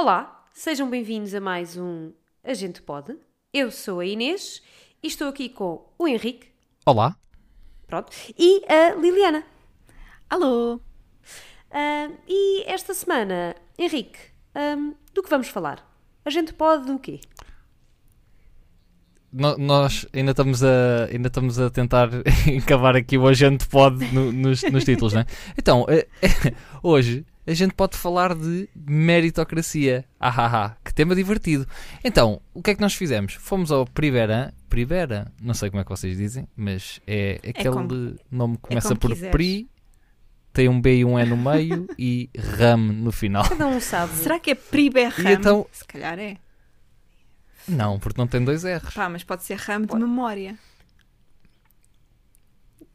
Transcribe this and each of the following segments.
Olá, sejam bem-vindos a mais um A Gente Pode. Eu sou a Inês e estou aqui com o Henrique, Olá. pronto, e a Liliana. Alô! Ah, e esta semana, Henrique, ahm, do que vamos falar? A gente pode do quê? No- nós ainda estamos a, ainda estamos a tentar encavar aqui o a gente pode no- nos, nos títulos, não é? Então, eh, hoje a gente pode falar de meritocracia. Ah, ah, ah, que tema divertido. Então, o que é que nós fizemos? Fomos ao Privera, Privera, não sei como é que vocês dizem, mas é aquele como- nome que começa como por quiseres. Pri, tem um B e um E no meio e RAM no final. Cada um sabe. Será que é Priberram? Então- Se calhar é. Não, porque não tem dois R's. Pá, mas pode ser RAM de memória.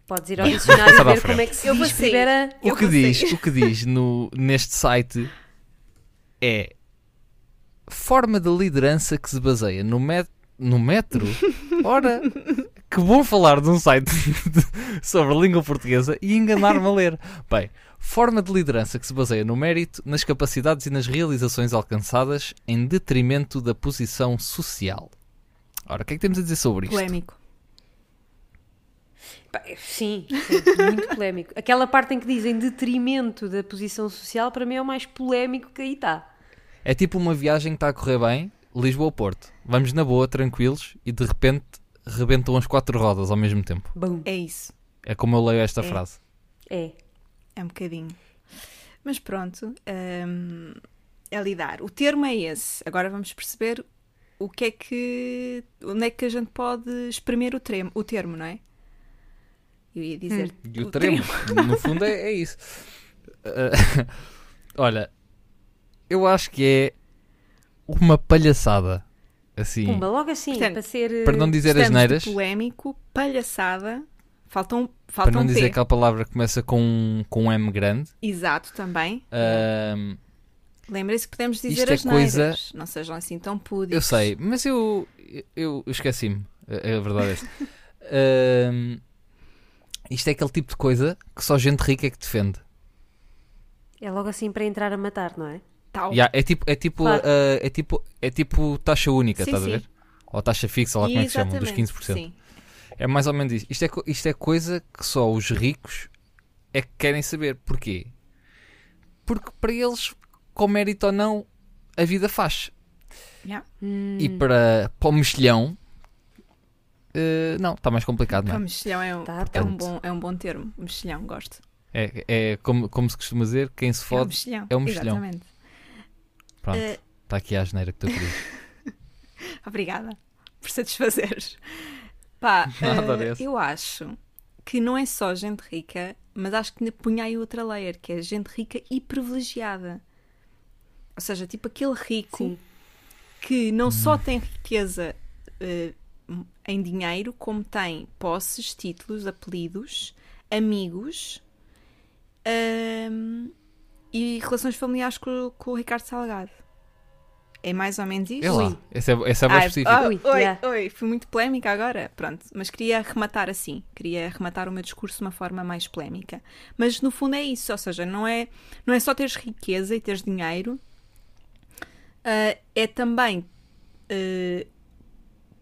Podes ir ao dicionário e ver como é que se Eu diz primeira. O que diz, o que diz no, neste site é forma de liderança que se baseia no, met, no metro. Ora, que bom falar de um site de- sobre língua portuguesa e enganar-me a ler. Bem, forma de liderança que se baseia no mérito, nas capacidades e nas realizações alcançadas em detrimento da posição social. Ora, o que é que temos a dizer sobre isto? Polémico. Sim, sim, muito polémico. Aquela parte em que dizem detrimento da posição social, para mim é o mais polémico que aí está. É tipo uma viagem que está a correr bem, Lisboa-Porto. Vamos na boa, tranquilos, e de repente rebentam as quatro rodas ao mesmo tempo. Bom, É isso. É como eu leio esta É. frase. é. É um bocadinho. Mas pronto. hum, é lidar. O termo é esse. Agora vamos perceber o que é que. onde é que a gente pode exprimir o, tremo, o termo, não é? Eu ia dizer. E o tremo, no fundo, é, é isso. Ah, olha, eu acho que é uma palhaçada. Assim, Pumba, logo assim, Portanto, para ser. eh, para não dizer as neiras, polémico, palhaçada. Faltam, para faltam não P. dizer aquela palavra que começa com, um- com um M grande. Exato, também. Ahm, Lembrem-se que podemos dizer Isto é as coisa- neiras. Não sejam assim tão púdicos. eu sei, mas eu, eu, eu esqueci-me. É a verdade é essa. Ahm, isto é aquele tipo de coisa que só gente rica é que defende. É logo assim para entrar a matar, não é? Tal. Ya, é tipo, é tipo, Claro. ah, é tipo, é tipo taxa única, Sim, estás a ver? Ou taxa fixa, ou lá como é que se chamam, dos Exatamente, 15%. Sim. É mais ou menos isso. Isto é, isto é coisa que só os ricos é que querem saber. Porquê? Porque para eles, com mérito ou não, a vida faz. Yeah. E para, para o mexilhão, eh, não, está mais complicado, não é? mexilhão é um, Tá, é, um bom, é um bom termo. Mexilhão, gosto. É, é como, como se costuma dizer, quem se é um fode, mexilhão. é um mexilhão. Exatamente. pronto, Eh, está aqui a asneira que tu querias. Obrigada por satisfazeres. Pá, Nada desse. eu acho que não é só gente rica, mas acho que ainda punha aí outra layer, que é gente rica e privilegiada. Ou seja, tipo aquele rico Sim. que não só tem riqueza eh, em dinheiro, como tem posses, títulos, apelidos, amigos e relações familiares com, com o Ricardo Salgado. É mais ou menos isto? É lá, esse é, é Ai, específico. ah, Ui, oi, yeah. oi, fui muito polémica agora, pronto, mas queria arrematar assim, queria arrematar o meu discurso de uma forma mais polémica. Mas no fundo é isso, ou seja, não é, não é só teres riqueza e teres dinheiro, ah, é também ah,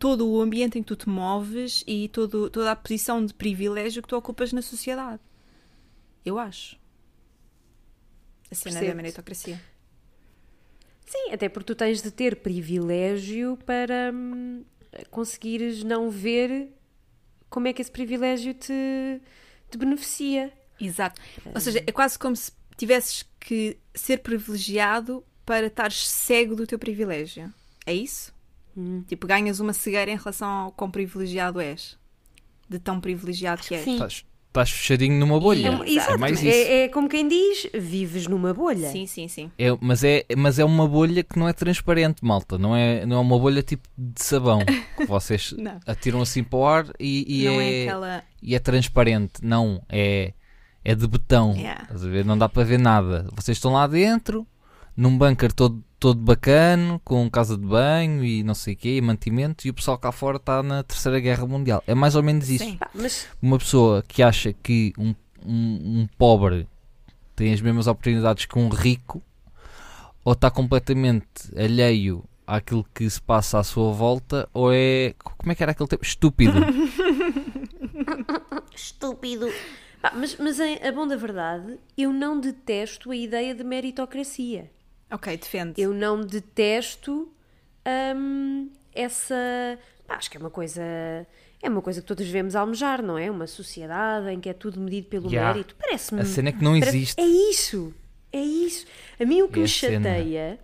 todo o ambiente em que tu te moves e todo, toda a posição de privilégio que tu ocupas na sociedade. Eu acho. A cena da Percebo-te. meritocracia. Sim, até porque tu tens de ter privilégio para hum, conseguires não ver como é que esse privilégio te, te beneficia. Exato. Ou seja, é quase como se tivesses que ser privilegiado para estares cego do teu privilégio. É isso? Hum. Tipo, ganhas uma cegueira em relação ao quão privilegiado és. De tão privilegiado que és. Sim. Estás, estás fechadinho numa bolha. É É, exato. mais isso. É, é como quem diz, vives numa bolha. Sim, sim, sim. É, mas, é, mas é uma bolha que não é transparente, malta. Não é, não é uma bolha tipo de sabão que vocês atiram assim para o ar e, e é, é aquela. e é transparente. Não, é, é de betão. Yeah. Estás a ver? Não dá para ver nada. Vocês estão lá dentro, num bunker todo, todo bacano, com casa de banho e não sei o quê, e mantimento, e o pessoal cá fora está na Terceira Guerra Mundial. É mais ou menos isso. Sim. Mas Uma pessoa que acha que um, um, um pobre tem as mesmas oportunidades que um rico, ou está completamente alheio àquilo que se passa à sua volta, ou é. Como é que era aquele tempo? Estúpido. Estúpido. Mas mas a, a bom da verdade, eu não detesto a ideia de meritocracia. Ok, defende. Eu não detesto hum, essa. pá, acho que é uma coisa. É uma coisa que todos devemos almejar, não é? Uma sociedade em que é tudo medido pelo Yeah. mérito. Parece-me. A cena é que não parece- existe. É isso. É isso. A mim o que É me chateia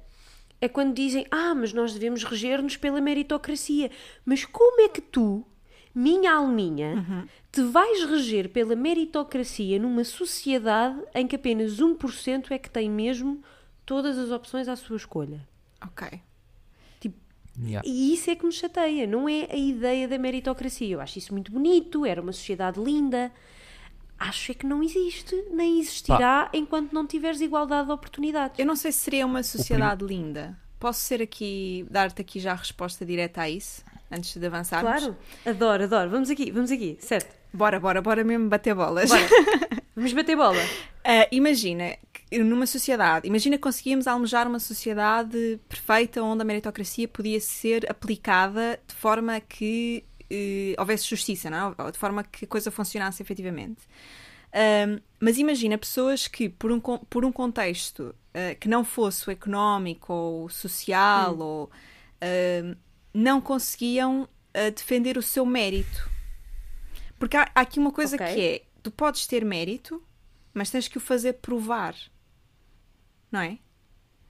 é quando dizem: Ah, mas nós devemos reger-nos pela meritocracia. Mas como é que tu, minha alminha, te vais reger pela meritocracia numa sociedade em que apenas 1% é que tem mesmo todas as opções à sua escolha? Ok. Yeah. E isso é que me chateia, não é a ideia da meritocracia. Eu acho isso muito bonito, era uma sociedade linda. Acho é que não existe, nem existirá enquanto não tiveres igualdade de oportunidades. Eu não sei se seria uma sociedade linda. Posso ser aqui, dar-te aqui já a resposta direta a isso, antes de avançarmos? Claro, adoro, adoro. Vamos aqui, vamos aqui, certo. Bora, bora, bora mesmo bater bolas. Bora. Vamos bater bola. Ah, imagina, numa sociedade, imagina que conseguíamos almejar uma sociedade perfeita onde a meritocracia podia ser aplicada de forma que eh, houvesse justiça, não é? Ou de forma que a coisa funcionasse efetivamente. Ahm, mas imagina pessoas que, por um, por um contexto ah, que não fosse o económico ou social, ou ahm, não conseguiam ah, defender o seu mérito. Porque há, há aqui uma coisa Ok. que é: tu podes ter mérito, mas tens que o fazer provar. Não é?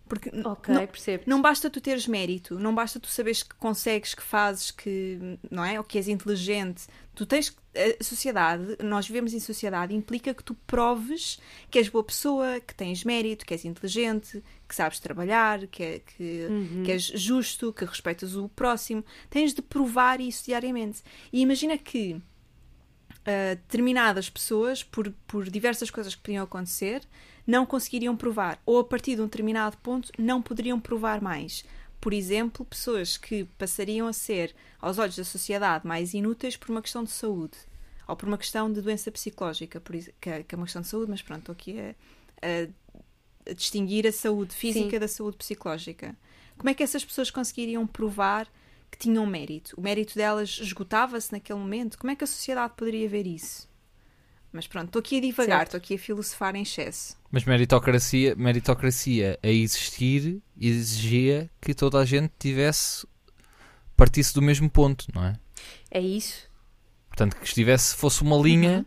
Porque n- Ok, não, percebo. não basta tu teres mérito, não basta tu saberes que consegues, que fazes, que não é? Ou que és inteligente. Tu tens a sociedade, nós vivemos em sociedade, implica que tu proves que és boa pessoa, que tens mérito, que és inteligente, que sabes trabalhar, que, é- que, que és justo, que respeitas o próximo. Tens de provar isso diariamente. E imagina que uh, determinadas pessoas, por, por diversas coisas que podiam acontecer, não conseguiriam provar. Ou a partir de um determinado ponto, não poderiam provar mais. Por exemplo, pessoas que passariam a ser, aos olhos da sociedade, mais inúteis por uma questão de saúde. Ou por uma questão de doença psicológica, por que, é, que é uma questão de saúde, mas pronto, estou aqui a, a- a distinguir a saúde física Sim. da saúde psicológica. Como é que essas pessoas conseguiriam provar que tinham mérito? O mérito delas esgotava-se naquele momento? Como é que a sociedade poderia ver isso? Mas pronto, estou aqui a divagar, estou aqui a filosofar em excesso. Mas meritocracia, meritocracia a existir exigia que toda a gente tivesse partisse do mesmo ponto, não é? É isso. Portanto, que estivesse, fosse uma linha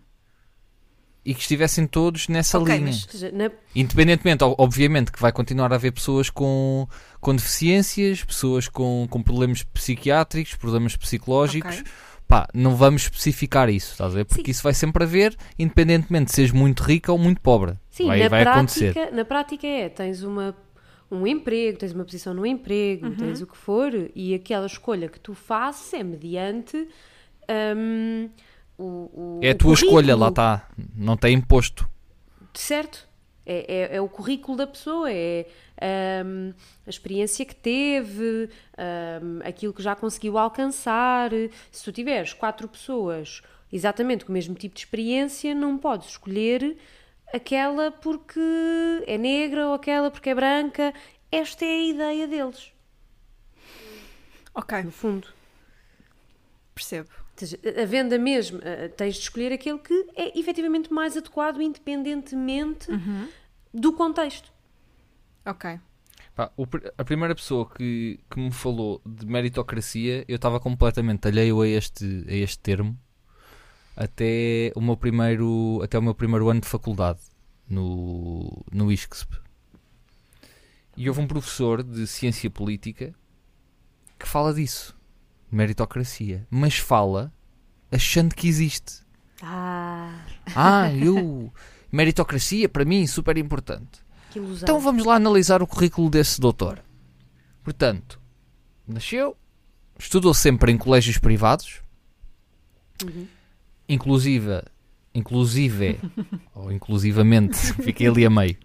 e que estivessem todos nessa Ok, linha. mas- Independentemente, ob- obviamente, que vai continuar a haver pessoas com, com deficiências, pessoas com, com problemas psiquiátricos, problemas psicológicos. Ok. Pá, não vamos especificar isso, estás a ver? Porque Sim. isso vai sempre haver, independentemente de seres muito rica ou muito pobre. Sim, vai na, vai prática, acontecer. na prática é, tens uma, um emprego, tens uma posição no emprego, Uhum. tens o que for, e aquela escolha que tu fazes é mediante hum, o, o- É a tua escolha, lá currículo. está. Não tem imposto. Certo. É, é, é o currículo da pessoa, é hum, a experiência que teve, hum, aquilo que já conseguiu alcançar. Se tu tiveres quatro pessoas exatamente com o mesmo tipo de experiência, não podes escolher aquela porque é negra ou aquela porque é branca. Esta é a ideia deles, Ok, no fundo. percebo. A venda mesmo, eh, tens de escolher aquele que é efetivamente mais adequado, independentemente do contexto. Ok. Pá, a primeira pessoa que, que me falou de meritocracia, eu estava completamente alheio a este, a este termo até o meu primeiro, até o meu primeiro ano de faculdade no, no ISCSP. E houve um professor de ciência política que fala disso, meritocracia, mas fala achando que existe. Ah, Ah, eu. Meritocracia, para mim, super importante. Então vamos lá analisar o currículo desse doutor. Portanto, nasceu, estudou sempre em colégios privados, inclusive, inclusive, ou inclusivamente, fiquei ali a meio,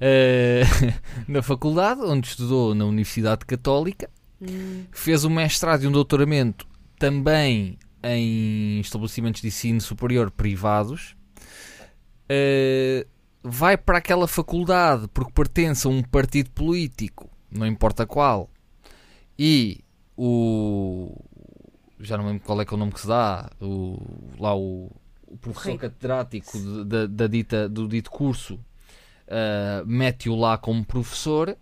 eh, na faculdade, onde estudou na Universidade Católica, fez um mestrado e um doutoramento também em estabelecimentos de ensino superior privados. Eh, vai para aquela faculdade porque pertence a um partido político, não importa qual, e o. Já não lembro qual é que é o nome que se dá, o, lá o, o professor Rei. catedrático de- da, da dita, do dito curso ah, mete-o lá como professor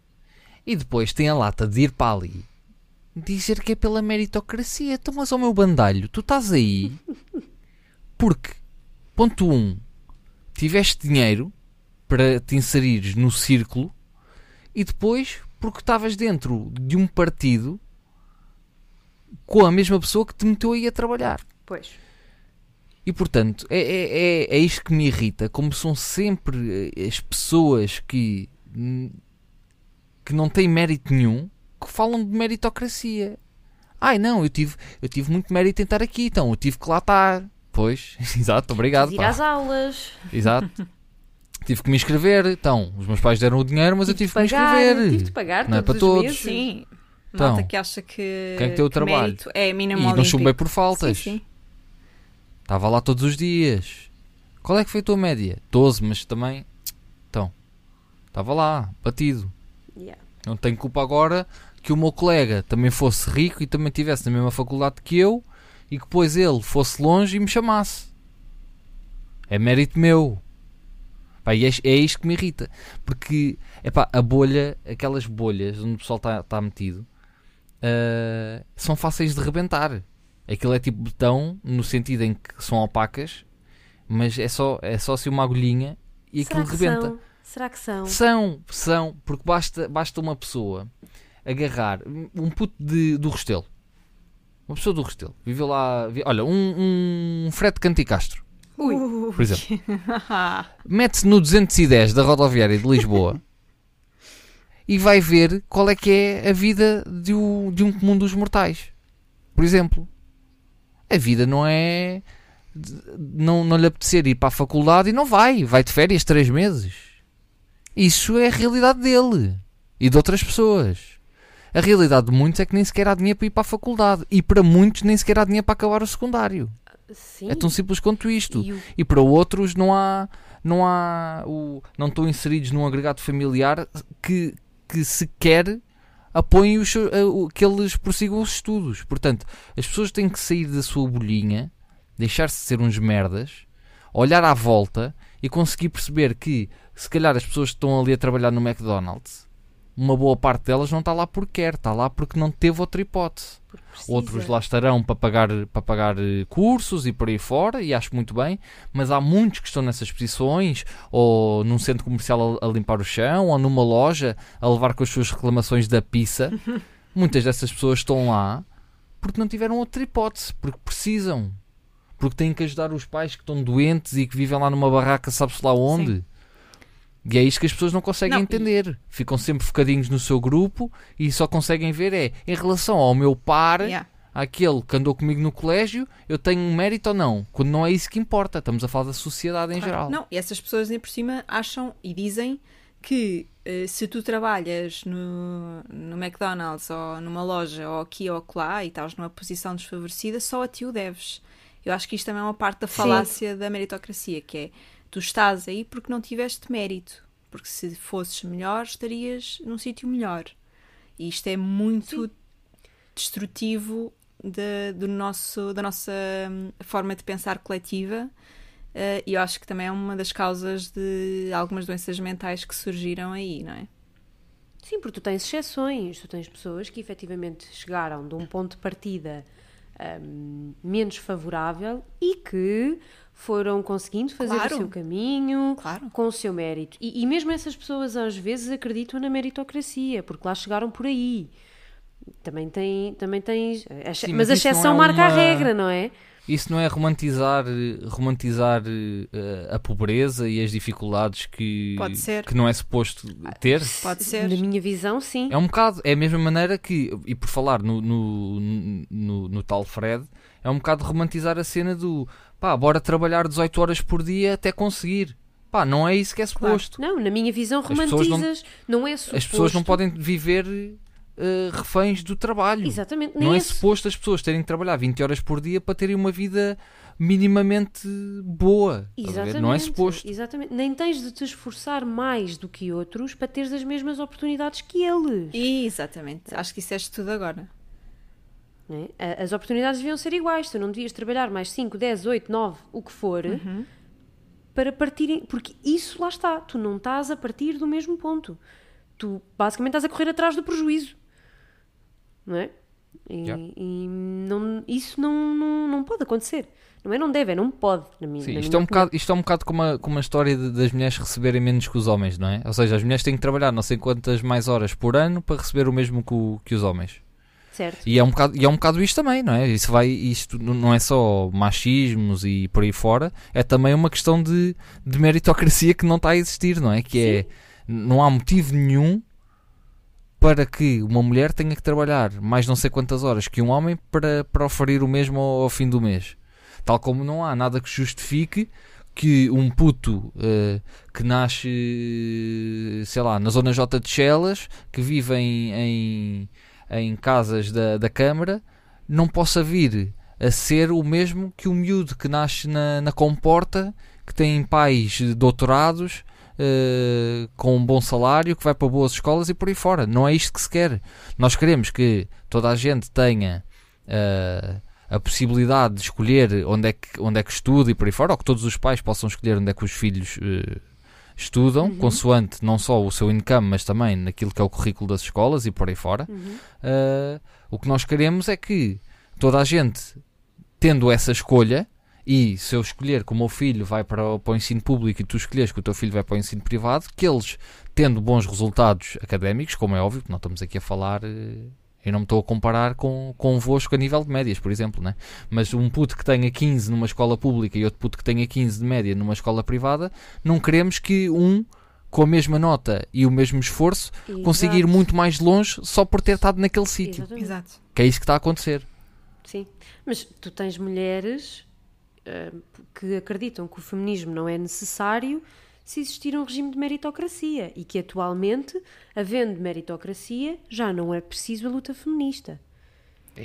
e depois tem a lata de ir para ali dizer que é pela meritocracia. Então, mas ao meu bandalho, tu estás aí porque, ponto 1, um, tiveste dinheiro para te inserires no círculo e depois porque estavas dentro de um partido com a mesma pessoa que te meteu aí a trabalhar. Pois. E portanto, é, é, é, é isto que me irrita, como são sempre eh, as pessoas que, hum, que não têm mérito nenhum que falam de meritocracia. Ai não, eu tive, eu tive muito mérito em estar aqui, então eu tive que lá estar. Pois, exato, obrigado. Ir pá. às aulas. Exato. tive que me inscrever, então, os meus pais deram o dinheiro, mas eu tive que me pagar, inscrever. Tive de pagar Não é para os todos. meses. Sim. Então, Malta que acha que, quem é que tem o trabalho? é E mínimo não olímpico. chumbei por faltas. Sim, sim. Estava lá todos os dias. Qual é que foi a tua média? 12, mas também. Então. Estava lá, batido. Yeah. Não tenho culpa agora que o meu colega também fosse rico e também tivesse na mesma faculdade que eu e que depois ele fosse longe e me chamasse. É mérito meu. Pá, e é, é isto que me irrita. Porque, epá, a bolha, aquelas bolhas onde o pessoal está metido, ah, são fáceis de rebentar. Aquilo é tipo betão, no sentido em que são opacas, mas é só, é só assim uma agulhinha e Será aquilo rebenta. são? Será que são? São, são, porque basta, basta uma pessoa agarrar um puto de, do Restelo. Uma pessoa do Restelo. Viveu lá. vi- olha, um, um Fred Canticastro, Ui. por exemplo. Mete-se no 210 da rodoviária de Lisboa e vai ver qual é que é a vida de, um- de um comum dos mortais. Por exemplo, a vida não é. Não, não lhe apetecer ir para a faculdade e não vai. Vai de férias três meses. Isso é a realidade dele e de outras pessoas. A realidade de muitos é que nem sequer há dinheiro para ir para a faculdade. E para muitos nem sequer há dinheiro para acabar o secundário. Sim. É tão simples quanto isto. E o- E para outros não há. Não há. O, não estão inseridos num agregado familiar que, que sequer apoiem os, o- que eles prossigam os estudos. Portanto, as pessoas têm que sair da sua bolhinha, deixar-se de ser uns merdas, olhar à volta e conseguir perceber que se calhar as pessoas que estão ali a trabalhar no McDonald's, uma boa parte delas não está lá porque quer, está lá porque não teve outra hipótese. Outros lá estarão para pagar, para pagar eh, cursos e por aí fora, e acho muito bem, mas há muitos que estão nessas posições, ou num centro comercial a, a limpar o chão, ou numa loja a levar com as suas reclamações da pizza. Muitas dessas pessoas estão lá porque não tiveram outra hipótese, porque precisam, porque têm que ajudar os pais que estão doentes e que vivem lá numa barraca, sabe-se lá onde. E é isto que as pessoas não conseguem Não, entender. Ficam sempre focadinhos no seu grupo e só conseguem ver é em relação ao meu par, Yeah. aquele que andou comigo no colégio, eu tenho um mérito ou não? Quando não é isso que importa, estamos a falar da sociedade em Claro. geral. Não, e essas pessoas nem por cima acham e dizem que eh, se tu trabalhas no, no McDonald's ou numa loja ou aqui ou lá e estás numa posição desfavorecida, só a ti o deves. Eu acho que isto também é uma parte da Sim. falácia da meritocracia, que é tu estás aí porque não tiveste mérito. Porque se fosses melhor, estarias num sítio melhor. E isto é muito destrutivo da, do nosso, da nossa hum, forma de pensar coletiva. eh, e eu acho que também é uma das causas de algumas doenças mentais que surgiram aí, não é? Sim, porque tu tens exceções, tu tens pessoas que efetivamente chegaram de um ponto de partida hum, menos favorável e que foram conseguindo fazer Claro. o seu caminho Claro. com o seu mérito. E, e mesmo essas pessoas às vezes acreditam na meritocracia, porque lá chegaram por aí. Também, tem, também tens. a Sim, mas mas a exceção é marca a uma- regra, não é? Isso não é romantizar, romantizar eh, a pobreza e as dificuldades que, Pode ser. que não é suposto ter? Pode ser. Na minha visão, sim. É um bocado, é a mesma maneira que, e por falar no, no, no, no tal Fred, é um bocado romantizar a cena do pá, bora trabalhar 18 horas por dia até conseguir. Pá, não é isso que é suposto. Não, na minha visão pessoas não- romantizas, não, é suposto. As pessoas não podem viver eh, reféns do trabalho. Exatamente. Não é esse- suposto as pessoas terem que trabalhar 20 horas por dia para terem uma vida minimamente boa. Exatamente, Não é suposto. Exatamente. Nem tens de te esforçar mais do que outros para teres as mesmas oportunidades que eles. Exatamente. Acho que isso és tudo agora. Né? As oportunidades deviam ser iguais. Tu não devias trabalhar mais 5, 10, 8, 9, o que for, Uhum. para partirem. Porque isso lá está. Tu não estás a partir do mesmo ponto. Tu basicamente estás a correr atrás do prejuízo. Não é? E, Yeah. e não, isso não, não, não pode acontecer. Não é? Não deve, é não pode. Na minha, Sim, na isto, minha é um bocado, isto é um bocado como a, como a história de- das mulheres receberem menos que os homens, não é? Ou seja, as mulheres têm que trabalhar não sei quantas mais horas por ano para receber o mesmo que, que os homens. Certo. E é, um bocado, e é um bocado isto também, não é? Isso vai, isto não é só machismos e por aí fora, é também uma questão de, de meritocracia que não está a existir, não é? Que é, não há motivo nenhum para que uma mulher tenha que trabalhar mais não sei quantas horas que um homem para, para oferir o mesmo ao, ao fim do mês. Tal como não há nada que justifique que um puto eh, que nasce, sei lá, na zona J de Chelas, que vive em, em, em casas da, da Câmara, não possa vir a ser o mesmo que o miúdo que nasce na, na Comporta, que tem pais doutorados, eh, com um bom salário, que vai para boas escolas e por aí fora. Não é isto que se quer. Nós queremos que toda a gente tenha eh, a possibilidade de escolher onde é, que, onde é que estuda e por aí fora, ou que todos os pais possam escolher onde é que os filhos eh, estudam, consoante não só o seu income, mas também naquilo que é o currículo das escolas e por aí fora. Uhum. Uh, o que nós queremos é que toda a gente, tendo essa escolha, e se eu escolher que o meu filho vai para o, para o ensino público e tu escolheres que o teu filho vai para o ensino privado, que eles, tendo bons resultados académicos, como é óbvio, que não estamos aqui a falar, eh, eu não me estou a comparar com, convosco a nível de médias, por exemplo, né? mas um puto que tenha 15 numa escola pública e outro puto que tenha 15 de média numa escola privada, não queremos que um com a mesma nota e o mesmo esforço consiga ir Exato. muito mais longe só por ter estado naquele sítio. Exato. Que é isso que está a acontecer. Sim, mas tu tens mulheres ah, que acreditam que o feminismo não é necessário se existir um regime de meritocracia e que atualmente, havendo meritocracia, já não é preciso a luta feminista.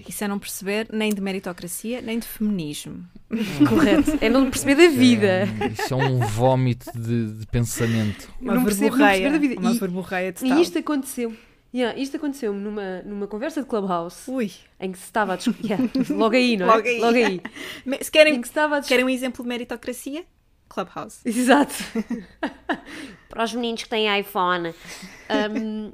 Isso é não perceber nem de meritocracia, nem de feminismo. Correto. É não perceber da vida. É, isso é um vómito de, de pensamento. Uma Não percebo- não percebo da vida. Uma E- verborreia total. E isto aconteceu. Yeah, isto aconteceu-me numa, numa conversa de Clubhouse Ui. em que se estava a discutir. Yeah, logo aí, não é? Logo aí. Logo aí. Se Em querem, que se estava a discutir. querem um exemplo de meritocracia? Clubhouse. Exato. Para os meninos que têm iPhone. Um,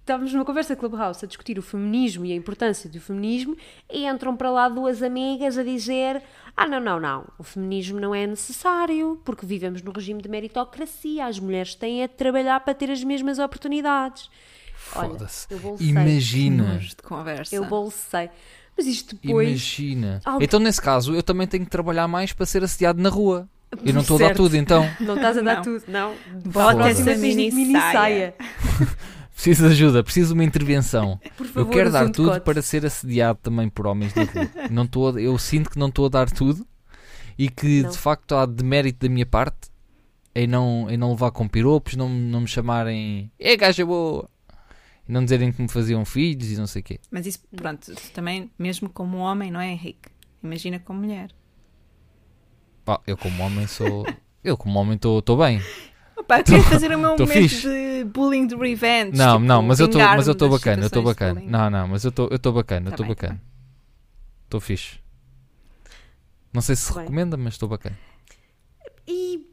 estávamos numa conversa de Clubhouse a discutir o feminismo e a importância do feminismo e entram para lá duas amigas a dizer ah, não, não, não, o feminismo não é necessário porque vivemos no regime de meritocracia, as mulheres têm é de trabalhar para ter as mesmas oportunidades. Foda-se. eu bolsei. Imagina. De conversa. Eu bolsei. Mas isto depois... Imagina. Alguém- Então, nesse caso, eu também tenho que trabalhar mais para ser assediado na rua. Eu não estou a dar tudo, então. Não estás a dar Não. tudo, não. Bota essa de mini saia. Preciso de ajuda, preciso de uma intervenção. Por Eu favor, quero dar tudo para ser assediado também por homens na rua. Não estou a- eu sinto que não estou a dar tudo e que Não. de facto há demérito da minha parte em não, em não levar com piropos, não, não me chamarem é gaja boa e não dizerem que me faziam filhos e não sei o quê. Mas isso, pronto, também, mesmo como homem, não é, Henrique? Imagina como mulher. Pá, eu como homem sou. Eu como homem estou bem. Opa, quero fazer o meu momento fixe. de bullying de revenge. Não, tipo, não, mas eu estou mas eu estou bacana, eu estou bacana. Não, não, mas eu estou eu estou bacana, eu Tá estou tá bacana. Estou fixe. Não sei se se Bem. recomenda, mas estou bacana. E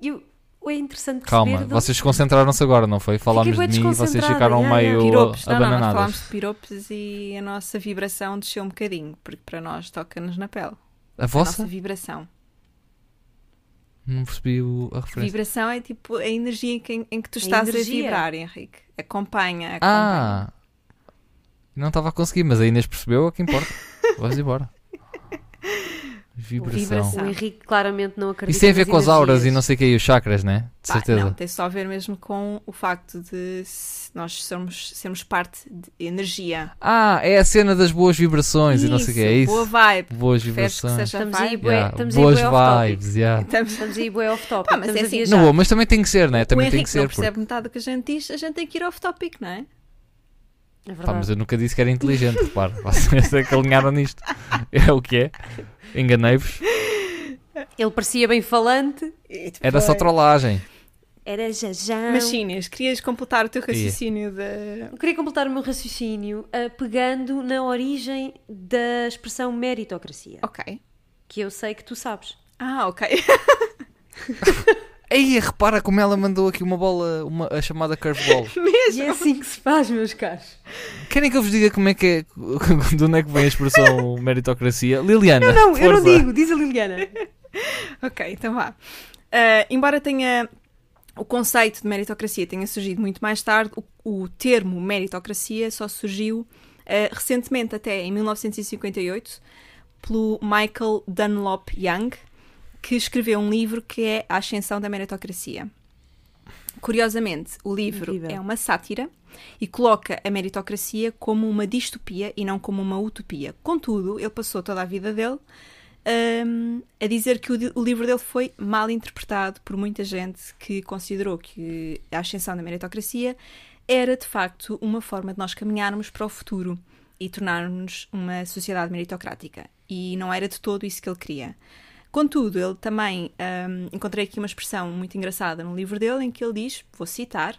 eu, é interessante. Calma, vocês concentraram-se agora, não foi? Falámos de mim e vocês ficaram yeah, meio Piropos, não, não, nós falámos de piropos e a nossa vibração desceu um bocadinho, porque para nós toca-nos na pele. A A vossa? nossa vibração. Não percebi o- a referência. Vibração é tipo a energia em que, em que tu A estás energia. a vibrar, Henrique. Acompanha, acompanha. Ah! Não estava a conseguir, mas a Inês percebeu, é que importa. Vamos embora. Vibração. Vibração. O Henrique claramente não acredita Isso tem a ver com as auras e não sei o que, e os chakras, né? De Pá, certeza. não, tem só a ver mesmo com o facto de se- nós somos, sermos parte de energia. Ah, é a cena das boas vibrações e não sei o que, é isso? Boa vibe. Boas que vibrações. seja Estamos aí, bué- Yeah, estamos aí Boas vibes, yeah. Estamos- Estamos aí bué off-topic, Pá, mas estamos é assim. Não, mas também tem que ser, né? o Também tem Henrique que ser. não porque- percebe metade do que a gente diz, a gente tem que ir off-topic, não é? É Pá, verdade. mas eu nunca disse que era inteligente, repara. Vocês é que alinharam nisto. É o que é. Enganei-vos. Ele parecia bem falante. e Era só depois- trollagem. Era jajão. Mas Inês, querias completar o teu raciocínio da. Eu queria completar o meu raciocínio ah, pegando na origem da expressão meritocracia, Ok. que eu sei que tu sabes. Ah, ok. Aí, repara como ela mandou aqui uma bola, uma, a chamada curveball. E é assim que se faz, meus caros. Querem que eu vos diga como é que é, de onde é que vem a expressão meritocracia? Liliana, Não, eu não força. digo, diz a Liliana. ok, então vá. Ah, embora tenha o conceito de meritocracia tenha surgido muito mais tarde, o, o termo meritocracia só surgiu ah, recentemente, até em 1958, pelo Michael Dunlop Young, que escreveu um livro que é A Ascensão da Meritocracia. Curiosamente, o livro Incrível. é uma sátira e coloca a meritocracia como uma distopia e não como uma utopia. Contudo, ele passou toda a vida dele hum, a dizer que o, o livro dele foi mal interpretado por muita gente que considerou que a ascensão da meritocracia era de facto uma forma de nós caminharmos para o futuro e tornarmos uma sociedade meritocrática. E não era de todo isso que ele queria. Contudo, ele também hum, encontrei aqui uma expressão muito engraçada no livro dele em que ele diz, vou citar,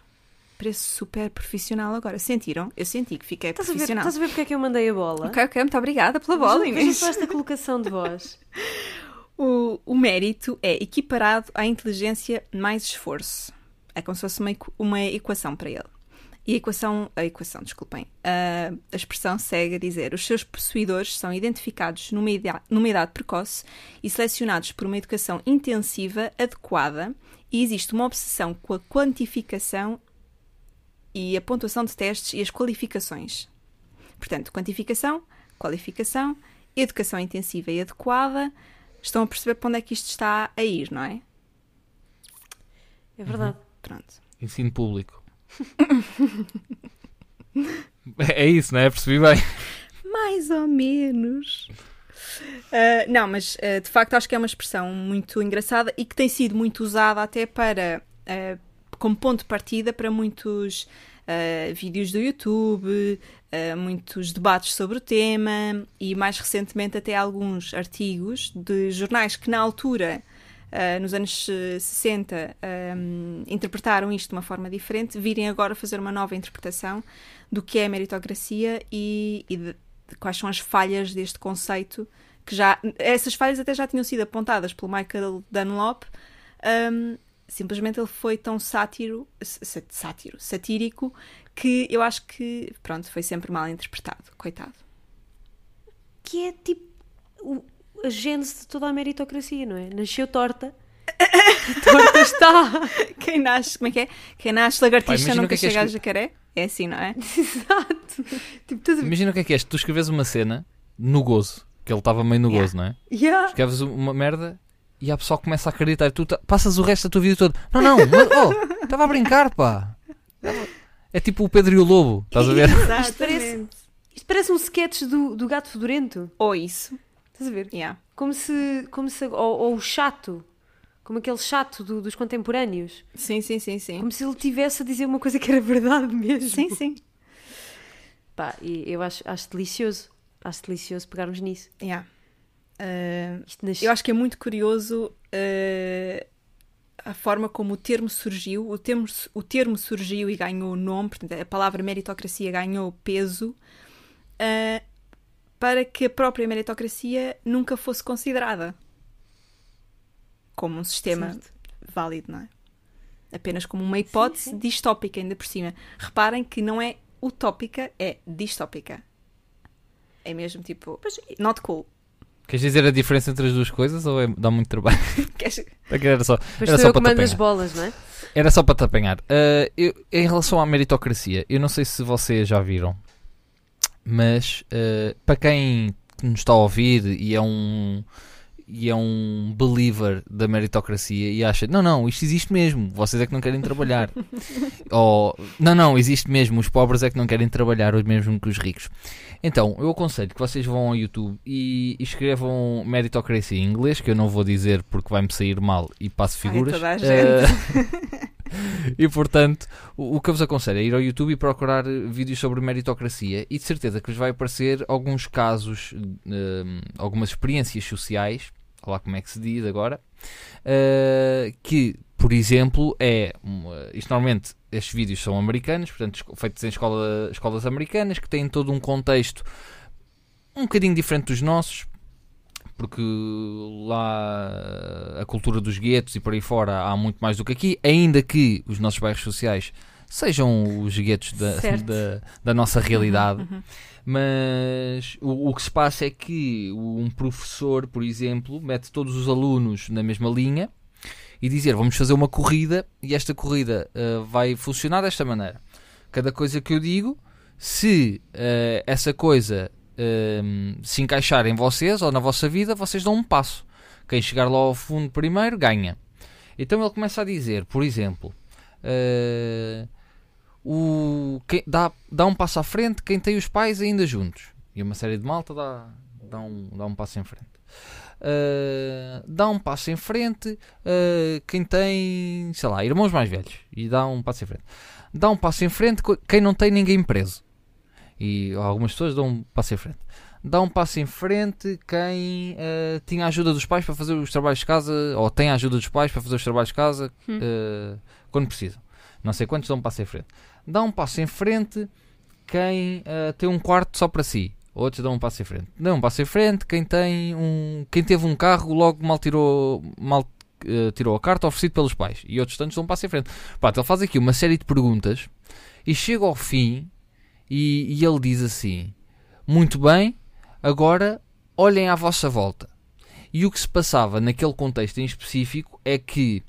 preço super profissional agora. Sentiram? Eu senti que fiquei Estás a, ver, profissional. estás a ver porque é que eu mandei a bola? Ok, ok, muito obrigada pela bola, Inês. veja só esta colocação de voz. O, o mérito é equiparado à inteligência mais esforço. É como se fosse uma, uma equação para ele. E a equação, a equação, desculpem, a, a expressão segue a dizer: os seus possuidores são identificados numa idade, numa idade precoce e selecionados por uma educação intensiva adequada, e existe uma obsessão com a quantificação e a pontuação de testes e as qualificações. Portanto, quantificação, qualificação, educação intensiva e adequada. Estão a perceber para onde é que isto está a ir, não é? É verdade. Pronto. Ensino público. É isso, não é? Percebi bem. Mais ou menos. Ah, não, mas ah, de facto acho que é uma expressão muito engraçada e que tem sido muito usada até para ah, como ponto de partida para muitos vídeos do YouTube, muitos debates sobre o tema e mais recentemente até alguns artigos de jornais que na altura Uh, nos anos eh, 60 um, interpretaram isto de uma forma diferente, virem agora fazer uma nova interpretação do que é a meritocracia e, e de, de quais são as falhas deste conceito que já essas falhas até já tinham sido apontadas pelo Michael Dunlop um, simplesmente ele foi tão sátiro, sátiro satírico que eu acho que pronto foi sempre mal interpretado coitado. Que é tipo a gênese de toda a meritocracia, não é? Nasceu torta. Torta está. quem nasce como é que é quem nasce lagartixa o nunca que é que chega a escre- jacaré é assim não é Exato. Tipo, a ver? Imagina o que é que é isto. Tu escreves uma cena no gozo, que ele estava meio no Yeah. gozo, não é? Yeah. Escreves uma merda e a pessoa começa a acreditar. Tu ta- passas o resto da tua vida toda. Não, não, mas, oh, estava a brincar, pá. É tipo o Pedro e o Lobo, estás a ver? Isto parece, isto parece um sketch do, do gato fedorento. ou isso Estás a ver? yeah. Como se. Como se ou, ou o chato. Como aquele chato do- dos contemporâneos. sim sim sim sim Como se ele tivesse a dizer uma coisa que era verdade mesmo. sim sim Pá, e eu acho, acho delicioso. Acho delicioso pegarmos nisso. Yeah. Uh, Isto nasce... eu acho que é muito curioso uh, a forma como o termo surgiu. O termo, o termo surgiu e ganhou nome, portanto, a palavra meritocracia ganhou peso uh, para que a própria meritocracia nunca fosse considerada como um sistema Certo. válido, não é? Apenas como uma hipótese sim. distópica, ainda por cima. Reparem que não é utópica, é distópica. É mesmo tipo, Pois, not cool. Queres dizer a diferença entre as duas coisas ou é- dá muito trabalho? Queres- Era só, era só para te as apanhar. bolas, não é? Era só para te apanhar. Ah, eu- em relação à meritocracia, eu não sei se vocês já viram, mas ah, para quem nos está a ouvir e é um e é um believer da meritocracia e acha, não, não, isto existe mesmo, vocês é que não querem trabalhar. Ou, não, não, existe mesmo, os pobres é que não querem trabalhar, os mesmo que os ricos. Então, eu aconselho que vocês vão ao YouTube e escrevam meritocracia em inglês, que eu não vou dizer porque vai-me sair mal e passo Ai, figuras. toda a Ah, e portanto, o, o que eu vos aconselho é ir ao YouTube e procurar eh, vídeos sobre meritocracia e de certeza que vos vai aparecer alguns casos, eh, algumas experiências sociais, lá como é que se diz agora, eh, que, por exemplo, é. eh, Isto normalmente, estes vídeos são americanos, portanto, feitos em escola- escolas americanas, que têm todo um contexto um bocadinho diferente dos nossos, porque lá a cultura dos guetos e por aí fora há muito mais do que aqui, ainda que os nossos bairros sociais sejam os guetos da, da, da nossa realidade. Uhum. Mas o, o que se passa é que um professor, por exemplo, mete todos os alunos na mesma linha e dizer vamos fazer uma corrida e esta corrida ah, vai funcionar desta maneira. Cada coisa que eu digo, se ah, essa coisa ah, se encaixar em vocês ou na vossa vida, vocês dão um passo. Quem chegar lá ao fundo primeiro ganha. Então ele começa a dizer, por exemplo, ah, o, quem, dá, dá um passo à frente quem tem os pais ainda juntos. E uma série de malta dá, dá, um, dá um passo em frente. Ah, dá um passo em frente ah, quem tem, sei lá, irmãos mais velhos. E dá um passo em frente. Dá um passo em frente quem não tem ninguém preso. E algumas pessoas dão um passo em frente. Dá um passo em frente quem ah, tinha a ajuda dos pais para fazer os trabalhos de casa, ou tem a ajuda dos pais para fazer os trabalhos de casa Hum. ah, quando precisam. Não sei quantos dão um passo em frente. Dá um passo em frente quem ah, tem um quarto só para si. Outros dão um passo em frente. Dá um passo em frente quem tem um. Quem teve um carro logo mal tirou. Mal tirou a carta oferecido pelos pais. E outros tantos dão um passo em frente. Pá, ele faz aqui uma série de perguntas e chega ao fim e, e ele diz assim: Muito bem, agora olhem à vossa volta. E o que se passava naquele contexto em específico é que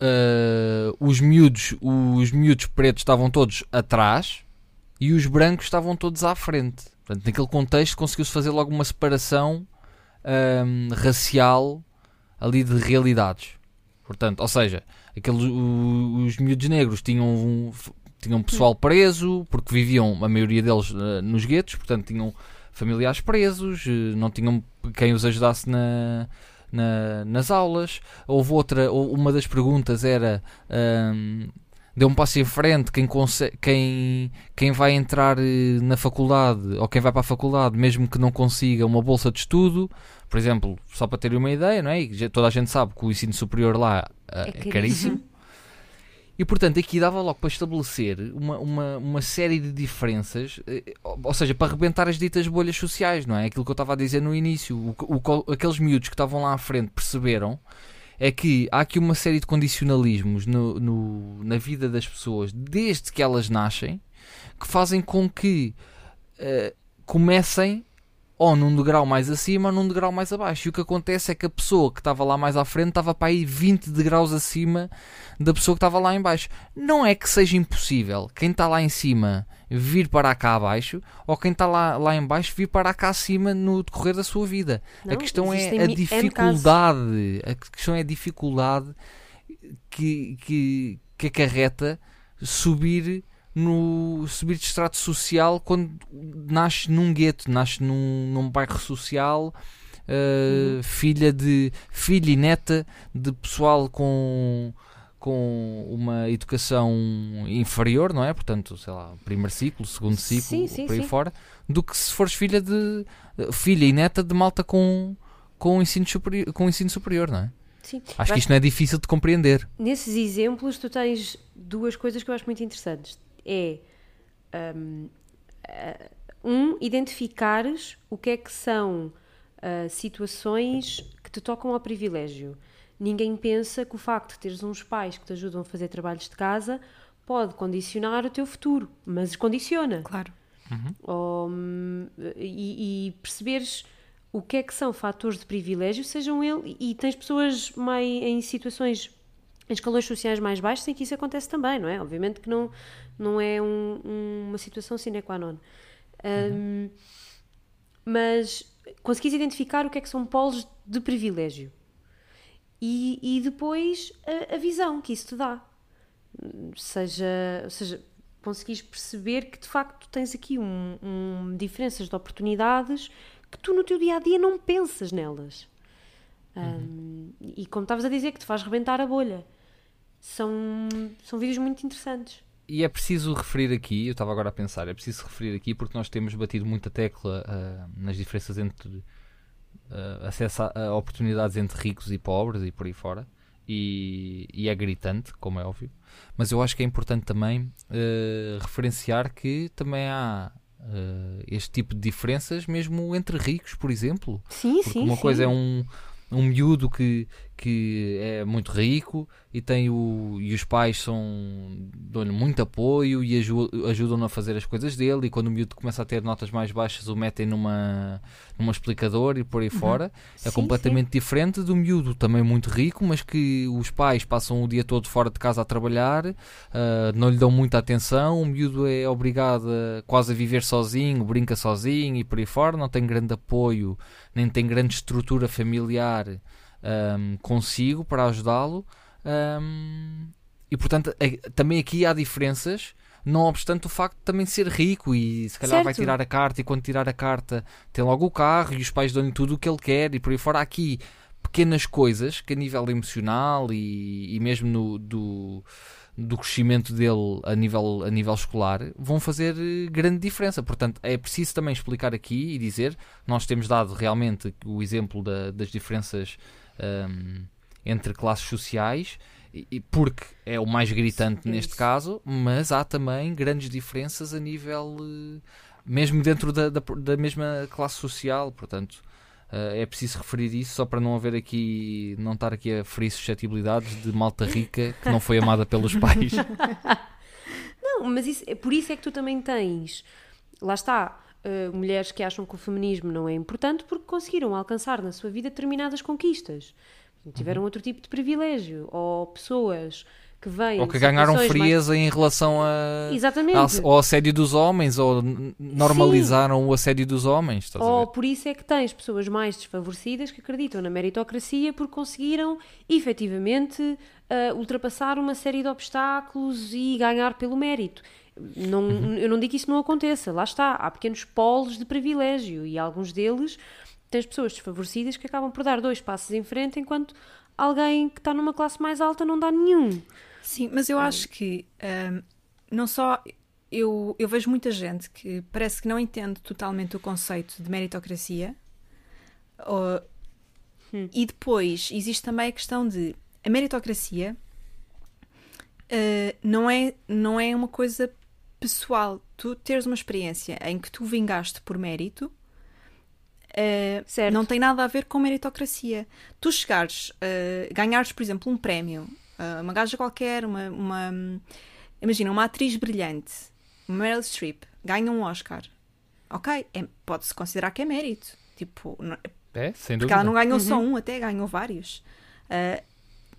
eh, os miúdos, os miúdos pretos estavam todos atrás e os brancos estavam todos à frente. Portanto, naquele contexto conseguiu-se fazer logo uma separação ahm, racial ali de realidades. Portanto, ou seja, aqueles, os miúdos negros tinham, um- tinham pessoal preso porque viviam, a maioria deles, eh, nos guetos, portanto tinham familiares presos, eh, não tinham quem os ajudasse na, na- nas aulas. Houve outra, ou- uma das perguntas era ahm, deu um passo em frente quem, quem, quem vai entrar eh, na faculdade ou quem vai para a faculdade, mesmo que não consiga uma bolsa de estudo, por exemplo, só para terem uma ideia, não é? E toda a gente sabe que o ensino superior lá É é, caríssimo. caríssimo. E portanto, aqui dava logo para estabelecer uma, uma, uma série de diferenças, eh, ou seja, para arrebentar as ditas bolhas sociais, não é? Aquilo que eu estava a dizer no início. O, o que- aqueles miúdos que estavam lá à frente perceberam é que há aqui uma série de condicionalismos no, no- na vida das pessoas desde que elas nascem que fazem com que eh, comecem ou num degrau mais acima ou num degrau mais abaixo. E o que acontece é que a pessoa que estava lá mais à frente estava para aí 20 degraus acima da pessoa que estava lá em baixo. Não é que seja impossível quem está lá em cima vir para cá abaixo ou quem está lá, lá em baixo vir para cá acima no decorrer da sua vida. a Não, questão é a casos. dificuldade. A questão é a dificuldade que, que, que acarreta subir no subir de extrato social quando nasce num gueto, nasce num, num bairro social, uh, filha de filha e neta de pessoal com com uma educação inferior, não é? Portanto, sei lá, primeiro ciclo, segundo ciclo, Sim, sim, por aí sim. fora, do que se fores filha de filha e neta de malta com com ensino superior, com ensino superior, não é? Sim. Acho que isto não é difícil de compreender. Nesses exemplos, tu tens duas coisas que eu acho muito interessantes. É hum, ah, um, identificares o que é que são ah, situações que te tocam ao privilégio. Ninguém pensa que o facto de teres uns pais que te ajudam a fazer trabalhos de casa pode condicionar o teu futuro, mas condiciona. Claro. Ou, hum, e, e perceberes o que é que são fatores de privilégio, sejam ele, e tens pessoas mais, em situações, escalões sociais mais baixos, em que isso acontece também, não é? Obviamente que não, não é um- um- uma situação sine qua non. Hum, mas conseguis identificar o que é que são polos de privilégio. E, e depois a, a visão que isso te dá seja, ou seja, conseguis perceber que de facto tens aqui um, um- diferenças de oportunidades que tu no teu dia a dia não pensas nelas. Um, e como estavas a dizer, que te faz rebentar a bolha. São, são vídeos muito interessantes. E é preciso referir aqui, eu estava agora a pensar, é preciso referir aqui porque nós temos batido muita tecla uh, nas diferenças entre uh, acesso a, a, oportunidades entre ricos e pobres e por aí fora. E, e, é gritante, como é óbvio. Mas eu acho que é importante também uh, referenciar que também há este tipo de diferenças mesmo entre ricos, por exemplo. Sim, porque sim. Uma sim. coisa é um, um miúdo que, que é muito rico e tem o e os pais são dão-lhe muito apoio e ajudam-no a fazer as coisas dele e quando o miúdo começa a ter notas mais baixas o metem numa numa explicador e por aí uhum. fora é sim, completamente sim. diferente do miúdo também muito rico mas que os pais passam o dia todo fora de casa a trabalhar uh, não lhe dão muita atenção o miúdo é obrigado a, quase a viver sozinho brinca sozinho e por aí fora não tem grande apoio nem tem grande estrutura familiar um, consigo para ajudá-lo. Um, e portanto, é, também aqui há diferenças, não obstante o facto de também ser rico e se calhar certo. vai tirar a carta e quando tirar a carta tem logo o carro e os pais dão-lhe tudo o que ele quer e por aí fora. Há aqui pequenas coisas que a nível emocional e, e mesmo no, do, do crescimento dele a nível, a nível escolar vão fazer grande diferença. Portanto, é preciso também explicar aqui e dizer: nós temos dado realmente o exemplo da, das diferenças um, entre classes sociais, e, porque é o mais gritante Sim, neste isso. caso, mas há também grandes diferenças a nível, uh, mesmo dentro da, da, da, mesma classe social, portanto. Uh, é preciso referir isso só para não haver aqui, não estar aqui a ferir suscetibilidades de malta rica que não foi amada pelos pais. Não, mas isso, por isso é que tu também tens, lá está, uh, mulheres que acham que o feminismo não é importante porque conseguiram alcançar na sua vida determinadas conquistas. Tiveram outro tipo de privilégio. Ou pessoas que vêm. Ou que ganharam frieza em relação a, Exatamente. ao, assédio dos homens, ou normalizaram o assédio dos homens. Ou por isso é que tens pessoas mais desfavorecidas que acreditam na meritocracia porque conseguiram efetivamente ah, ultrapassar uma série de obstáculos e ganhar pelo mérito. Não, Uhum. Eu não digo que isso não aconteça, lá está, há pequenos polos de privilégio e alguns deles tens pessoas desfavorecidas que acabam por dar dois passos em frente enquanto alguém que está numa classe mais alta não dá nenhum. Sim, mas eu acho que hum, não só. Eu, eu vejo muita gente que parece que não entende totalmente o conceito de meritocracia. ou- E depois existe também a questão de a meritocracia uh, não, é, não é uma coisa pessoal. Tu teres uma experiência em que tu vingaste por mérito uh, Certo. não tem nada a ver com meritocracia. Tu chegares, uh, ganhares, por exemplo, um prémio, uh, uma gaja qualquer, uma, uma- imagina, uma atriz brilhante, Meryl Streep, ganha um Oscar. Ok, é- pode-se considerar que é mérito. Tipo, não- É, sem porque dúvida. ela não ganhou só um, até ganhou vários. Uh,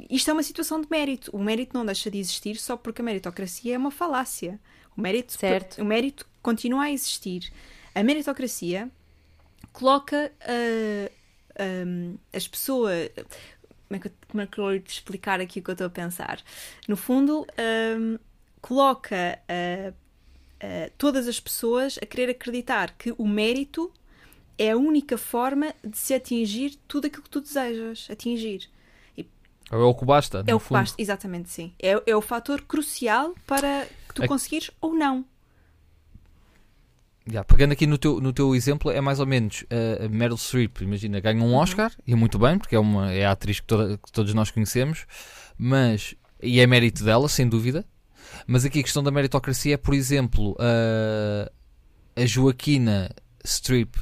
isto é uma situação de mérito. O mérito não deixa de existir só porque a meritocracia é uma falácia. O mérito, Certo. o mérito continua a existir. A meritocracia coloca uh, um, as pessoas. Como é, que, eu- como é que eu vou te explicar aqui o que eu estou a pensar? No fundo, um, coloca uh, uh, todas as pessoas a querer acreditar que o mérito é a única forma de se atingir tudo aquilo que tu desejas atingir. É o que basta. É o que basta, exatamente, sim. É, é o fator crucial para que tu É- conseguires ou não. Já, pegando aqui no teu, no teu exemplo, é mais ou menos uh, a Meryl Streep, imagina, ganha Uhum. um Oscar, e muito bem, porque é, uma, é a atriz que, toda- que todos nós conhecemos, mas, e é mérito dela, sem dúvida, mas aqui a questão da meritocracia é, por exemplo, uh, a Joaquina Streep,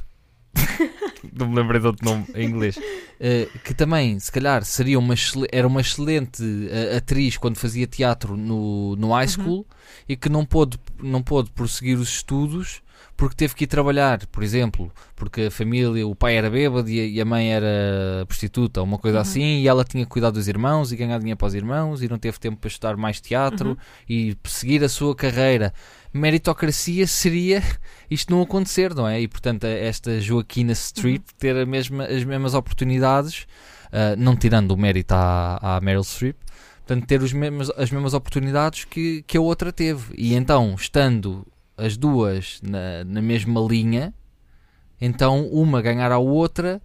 não me lembrei de outro nome em inglês, uh, que também, se calhar, seria uma, era uma excelente uh, atriz quando fazia teatro no, no high school e que não pôde, não pôde prosseguir os estudos porque teve que ir trabalhar, por exemplo, porque a família, o pai era bêbado e a, mãe era prostituta, uma coisa assim, e ela tinha que cuidar dos irmãos e ganhar dinheiro para os irmãos e não teve tempo para estudar mais teatro e perseguir a sua carreira. Meritocracia seria isto não acontecer, não é? E portanto, esta Joaquina Streep ter a mesma, as mesmas oportunidades, ah, não tirando o mérito à, à Meryl Streep, portanto, ter os mesmos, as mesmas oportunidades que, que a outra teve. E então, estando as duas na, na mesma linha, então uma ganhar à outra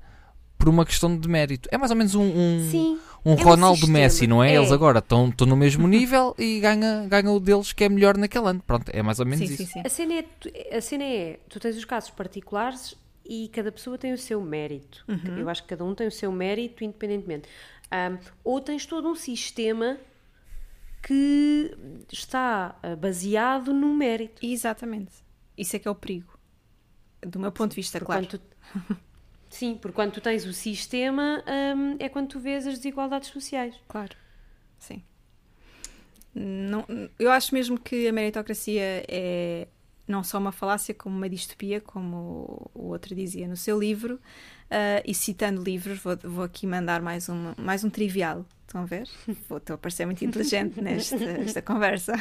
por uma questão de mérito. É mais ou menos um, um, Sim. um um Ronaldo sistema. Messi, não é? É. Eles agora estão estão no mesmo nível e ganha, ganha o deles que é melhor naquele ano. Pronto, é mais ou menos Sim, isso. sim, sim. A cena, é, tu- a cena é, tu tens os casos particulares e cada pessoa tem o seu mérito. Uhum. Eu acho que cada um tem o seu mérito independentemente. Ahm, ou tens todo um sistema que está ah, baseado no mérito. Exatamente. Isso é que é o perigo. Do meu ponto de vista, Porque claro. quando tu- sim, porque quando tu tens o sistema ahm, é quando tu vês as desigualdades sociais. Claro. Sim. Não, eu acho mesmo que a meritocracia é não só uma falácia, como uma distopia, como o outro dizia no seu livro. Ah, e citando livros, vou, vou aqui mandar mais, uma, mais um trivial. Estão a ver? Vou, estou a parecer muito inteligente nesta, conversa.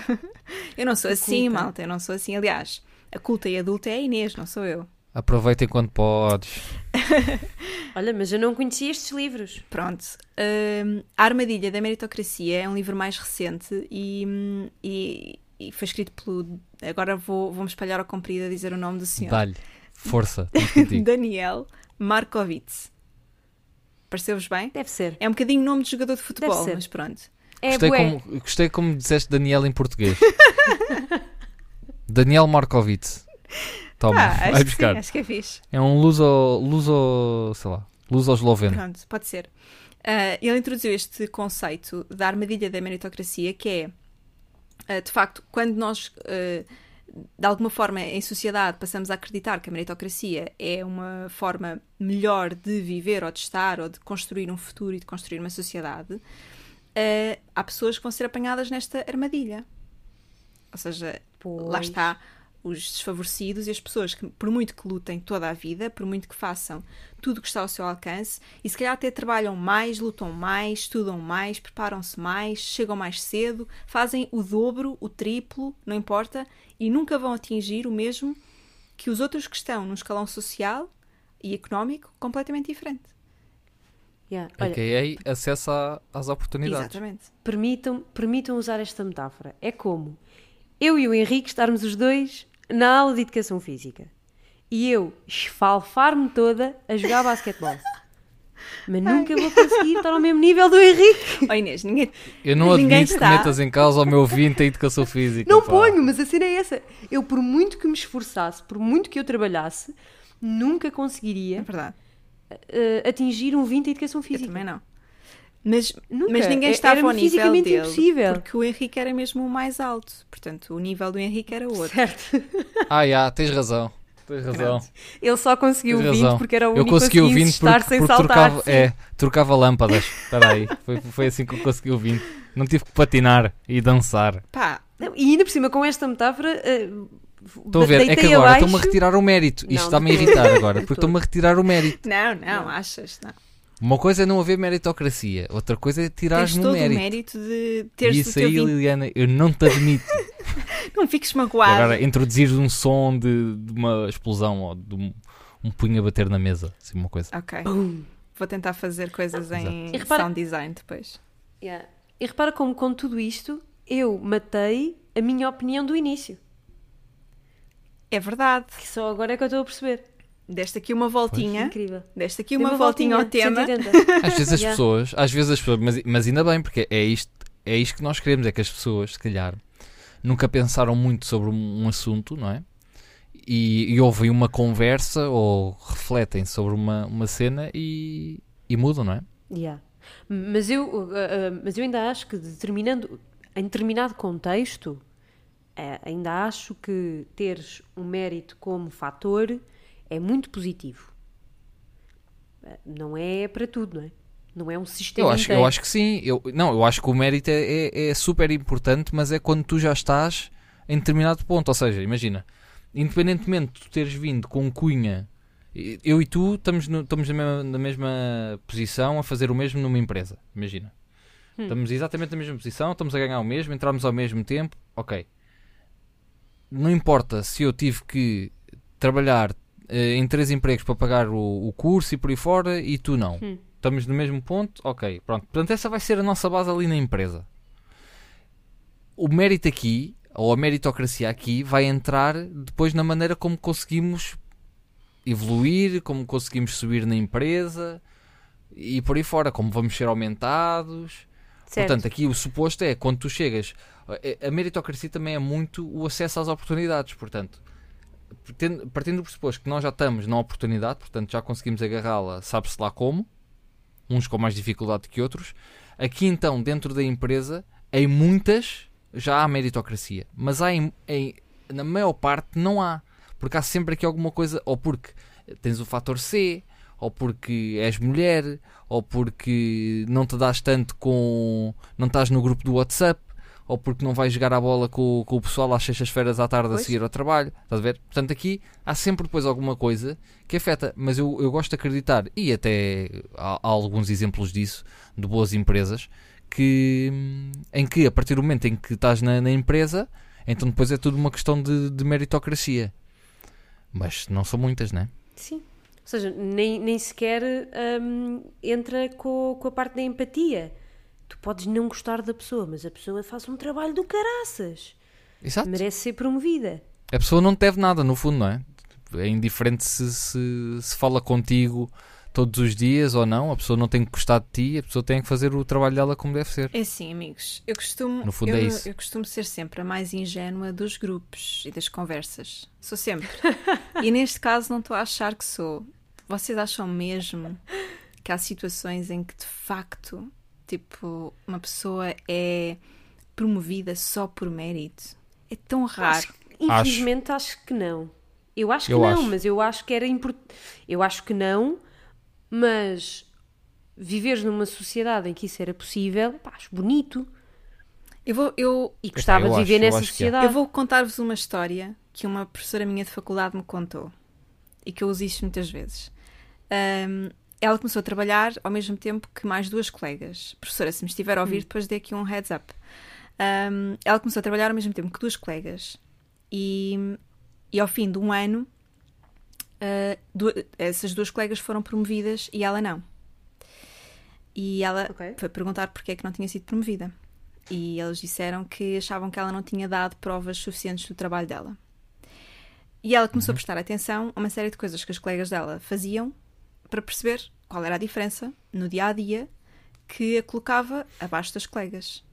Eu não sou assim, culta. malta, eu não sou assim. Aliás, a culta e adulta é a Inês, não sou eu. Aproveita enquanto podes. Olha, mas eu não conhecia estes livros. Pronto. Hum, a Armadilha da Meritocracia é um livro mais recente e, e, e foi escrito pelo. Agora vou, vou-me espalhar ao comprido a dizer o nome do senhor. Dá-lhe. Força. Daniel Markovits. Pareceu-vos bem? Deve ser. É um bocadinho nome de jogador de futebol, ser. mas pronto. É Gostei, bué. como, gostei como disseste Daniel em português. Daniel Markovits. Toma, Ah, acho vai que buscar. sim, acho que é fixe. É um luso, luso, sei lá, luso esloveno. Pronto, pode ser. Ah, ele introduziu este conceito da armadilha da meritocracia, que é, ah, de facto, quando nós, ah, de alguma forma, em sociedade, passamos a acreditar que a meritocracia é uma forma melhor de viver ou de estar ou de construir um futuro e de construir uma sociedade, ah, há pessoas que vão ser apanhadas nesta armadilha. Ou seja, lá Pois. está os desfavorecidos e as pessoas que, por muito que lutem toda a vida, por muito que façam tudo o que está ao seu alcance, e se calhar até trabalham mais, lutam mais, estudam mais, preparam-se mais, chegam mais cedo, fazem o dobro, o triplo, não importa, e nunca vão atingir o mesmo que os outros que estão num escalão social e económico completamente diferente. Yeah. Olha, A.K.A. acesso a- às oportunidades. Exatamente. permitam, permitam usar esta metáfora. É como eu e o Henrique estarmos os dois na aula de educação física e eu esfalfar-me toda a jogar basquetebol. Mas nunca vou conseguir estar ao mesmo nível do Henrique. Oh Inês, ninguém... Eu não Ninguém admito está. que metas em causa o meu vinte em educação física. Não pá. ponho, mas a cena é essa. Eu, por muito que me esforçasse, por muito que eu trabalhasse, nunca É conseguiria verdade. eh, atingir um 20 em educação Eu física. também não. Mas, Nunca. mas ninguém É- estava ao nível fisicamente dele. impossível. Porque o Henrique era mesmo o mais alto. Portanto, o nível do Henrique era outro. Certo. Ah, já, tens razão. Tens razão. Ele só conseguiu Tens 20 razão. porque era o eu único consegui a o conseguir 20 estar porque, sem porque saltar. trocava, sim. é, trocava lâmpadas. Espera aí. Foi, foi assim que eu consegui o 20. Não tive que patinar e dançar. Pá, Não, E ainda por cima, com esta metáfora, eh, Estou a ver, é que agora abaixo. estão-me a retirar o mérito. Isto está-me a irritar agora, porque estão-me a retirar o mérito. não, não, Não. achas? Não. Uma coisa é não haver meritocracia, outra coisa é tirares Tens no todo mérito. o mérito de E teres isso aí, 20. Liliana, eu não te admito. Não fiques magoado. agora introduzir um som de, de uma explosão ou de um, um punho a bater na mesa, assim uma coisa. Ok. Bum. Vou tentar fazer coisas em repara- sound design depois. Yeah. E repara como, com tudo isto, eu matei a minha opinião do início. É verdade. Que só agora é que eu estou a perceber. Deste aqui uma voltinha. Incrível. Deste aqui Dei uma, voltinha, ao de tema. 180. Às vezes as Yeah. pessoas, às vezes as pessoas, mas, mas ainda bem, porque é isto, é isto que nós queremos, é que as pessoas, se calhar, nunca pensaram muito sobre um, um assunto, não é? E, e ouvem uma conversa ou refletem sobre uma, uma cena e, e mudam, não é? Yeah. Mas, eu, uh, uh, mas eu ainda acho que determinando, em determinado contexto, eh, ainda acho que teres um mérito como fator é muito positivo. Eh, Não é para tudo, não é? Não é um sistema Eu acho, inteiro. eu acho que sim. Eu, não, eu acho que o mérito é, é, é super importante, mas é quando tu já estás em determinado ponto. Ou seja, imagina, independentemente de tu teres vindo com cunha, eu e tu estamos, no- estamos na, mesma, na mesma posição a fazer o mesmo numa empresa. Imagina. Estamos exatamente na mesma posição, estamos a ganhar o mesmo, entramos ao mesmo tempo, ok. Não importa se eu tive que trabalhar em três empregos para pagar o, o curso e por aí fora e tu não. Hum. Estamos no mesmo ponto, ok. Pronto. Portanto, essa vai ser a nossa base ali na empresa. O mérito aqui, ou a meritocracia aqui, vai entrar depois na maneira como conseguimos evoluir, como conseguimos subir na empresa, e por aí fora, como vamos ser aumentados. Certo. Portanto, aqui o suposto é quando tu chegas. a- A meritocracia também é muito o acesso às oportunidades. Portanto, partindo do pressuposto que nós já estamos na oportunidade, portanto já conseguimos agarrá-la, sabe-se lá como, uns com mais dificuldade que outros. Aqui então, dentro da empresa, em muitas já há meritocracia, mas há em, em- na maior parte não há, porque há sempre aqui alguma coisa, ou porque tens o fator C, ou porque és mulher, ou porque não te dás tanto com. não estás no grupo do WhatsApp, ou porque não vais jogar a bola com, com o pessoal às sextas-feiras à tarde a Pois. seguir ao trabalho. Estás a ver? Portanto, aqui há sempre depois alguma coisa que afeta, mas eu, eu gosto de acreditar, e até há, há alguns exemplos disso, de boas empresas, que, em que a partir do momento em que estás na, na empresa, então depois é tudo uma questão de, de meritocracia. Mas não são muitas, né? Sim. Ou seja, nem, nem sequer hum, entra com, com a parte da empatia. Tu podes não gostar da pessoa, mas a pessoa faz um trabalho do caraças. Exato. Merece ser promovida. A pessoa não te deve nada, no fundo, não é? É indiferente se, se, se fala contigo todos os dias ou não, a pessoa não tem que gostar de ti, a pessoa tem que fazer o trabalho dela como deve ser. É assim, amigos. Eu costumo, No fundo eu, é isso. eu costumo ser sempre a mais ingênua dos grupos e das conversas. Sou sempre. e neste caso não estou a achar que sou. Vocês acham mesmo que há situações em que de facto, tipo, uma pessoa é promovida só por mérito? É tão raro. Acho- infelizmente acho. que não. Eu acho que Eu não, acho. mas eu acho que era importante. Eu acho que não, mas viveres numa sociedade em que isso era possível, pá, acho bonito. Eu vou, eu, E gostava eu de viver acho- nessa acho é. sociedade. Eu vou contar-vos uma história que uma professora minha de faculdade me contou e que eu uso isto muitas vezes. Ahm, ela começou a trabalhar ao mesmo tempo que mais duas colegas. Professora, se me estiver a ouvir, depois dê aqui um heads up. Ahm, ela começou a trabalhar ao mesmo tempo que duas colegas e, e ao fim de um ano, ah, du- essas duas colegas foram promovidas e ela não. E ela Ok. foi perguntar porque é que não tinha sido promovida. E eles disseram que achavam que ela não tinha dado provas suficientes do trabalho dela. E ela começou a prestar atenção a uma série de coisas que as colegas dela faziam para perceber qual era a diferença no dia a dia que a colocava abaixo das colegas.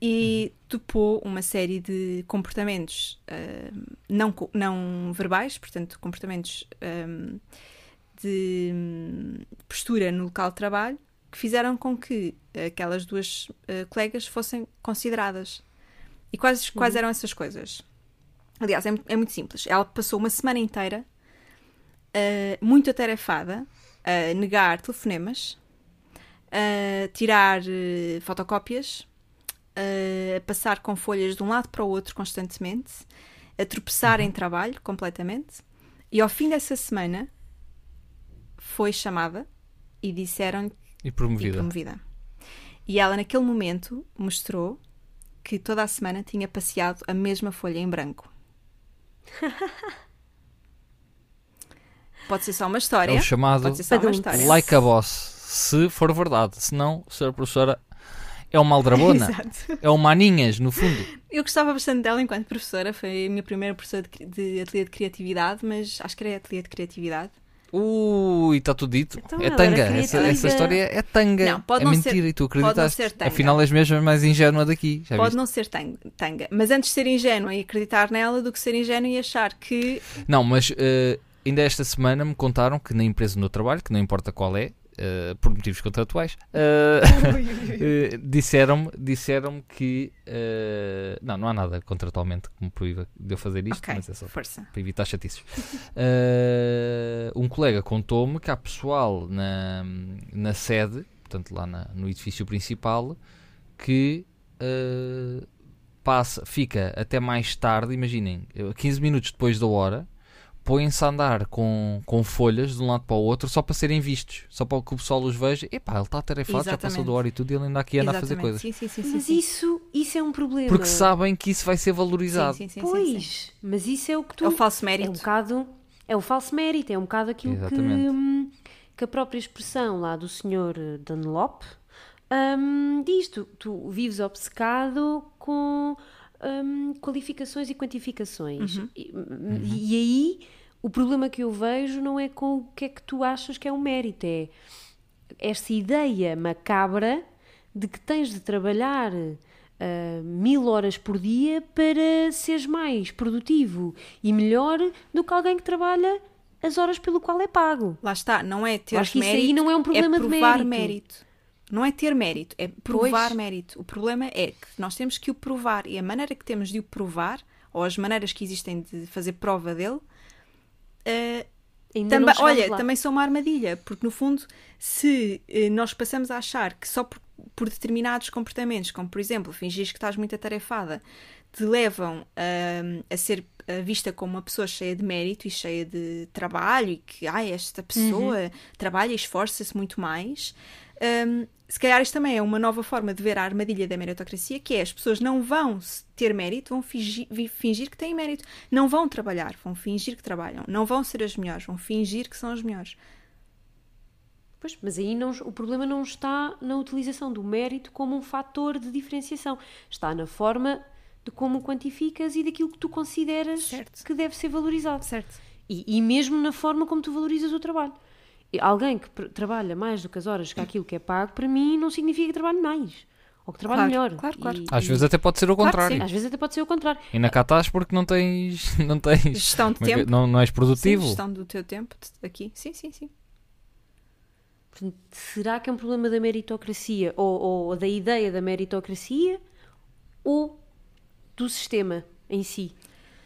E topou uma série de comportamentos ah, não, não verbais, portanto, comportamentos ah, de hum, postura no local de trabalho que fizeram com que aquelas duas ah, colegas fossem consideradas. E quais, quais eram essas coisas? Aliás, é, é muito simples. Ela passou uma semana inteira ah, muito atarefada a negar telefonemas, a tirar eh, fotocópias, a passar com folhas de um lado para o outro constantemente, a tropeçar em trabalho completamente. E ao fim dessa semana foi chamada e disseram E e promovida. promovida. E ela, naquele momento, mostrou que toda a semana tinha passeado a mesma folha em branco. Pode ser só uma história. É o chamado Pode ser só uma história. like a boss, se for verdade. Se não, senhora professora, é uma aldrabona, Exato. é uma aninhas, no fundo. Eu gostava bastante dela enquanto professora. Foi a minha primeira professora de, de ateliê de criatividade, mas acho que era ateliê de criatividade. Ui, está tudo dito. Então é tanga. Essa, essa história é tanga. Não, pode é não mentira ser- e tu pode não acreditaste. ser tanga. Afinal, és mesmo mais ingênua daqui. Já Pode viste? não ser tan- tanga, mas antes de ser ingênua e acreditar nela do que ser ingênua e achar que Não, mas eh, ainda esta semana me contaram que na empresa do meu trabalho, que não importa qual é, eh, por motivos contratuais, eh, disseram-me disseram que eh, não, não há nada contratualmente que me proíba de eu fazer isto, Ok, mas é só força. para evitar chatices. Um colega contou-me que há pessoal na, na sede, portanto lá na- no edifício principal, que passa, fica até mais tarde, imaginem, eh, 15 minutos depois da hora, põem-se a andar com, com folhas de um lado para o outro só para serem vistos, só para que o pessoal os veja. Epá, ele está atarefado, já passou da hora e tudo, e ele ainda aqui anda a fazer coisas. Sim, sim, sim, sim, Mas sim. isso, isso é um problema. Porque sabem que isso vai ser valorizado. Sim, sim, sim, Pois, sim, sim. mas isso é o que tu. É o falso É um mérito. bocado. É o falso mérito, é um bocado aquilo que, Exatamente. hum, que a própria expressão lá do senhor Dunlop hum, diz: tu, tu vives obcecado com hum, qualificações e quantificações. Uhum. E, e aí O problema que eu vejo não é com o que é que tu achas que é um mérito, é esta ideia macabra de que tens de trabalhar uh, mil horas por dia para seres mais produtivo e melhor do que alguém que trabalha as horas pelo qual é pago. Lá está, não é ter que isso mérito, aí não é um problema de provar mérito. Não é ter mérito, é provar Pois. mérito. O problema é que nós temos que o provar e a maneira que temos de o provar, ou as maneiras que existem de fazer prova dele, chegámos olha, lá. também são uma armadilha, porque no fundo, se eh, nós passamos a achar que só por, por determinados comportamentos, como por exemplo, fingir que estás muito atarefada, te levam ahm, a ser ah, vista como uma pessoa cheia de mérito e cheia de trabalho e que, ai, esta pessoa Uhum. trabalha e esforça-se muito mais. ahm, se calhar isto também é uma nova forma de ver a armadilha da meritocracia, que é as pessoas não vão ter mérito, vão fingir, fingir que têm mérito. Não vão trabalhar, vão fingir que trabalham. Não vão ser as melhores, vão fingir que são as melhores. Pois, mas aí não- o problema não está na utilização do mérito como um fator de diferenciação. Está na forma de como o quantificas e daquilo que tu consideras Certo. que deve ser valorizado. Certo. E, e mesmo na forma como tu valorizas o trabalho. Alguém que trabalha mais do que as horas que aquilo que é pago, para mim, não significa que trabalhe mais. Ou que trabalhe Claro, melhor. claro, claro. E- Às e- vezes até pode ser o Claro que contrário. Às vezes até pode ser o contrário. E na cá estás porque não tens. Não tens Gestão de é que- tempo. não, não és Sim, produtivo. gestão do teu tempo aqui. Sim, sim, sim. Portanto, será que é um problema da meritocracia ou, ou da ideia da meritocracia ou do sistema em si?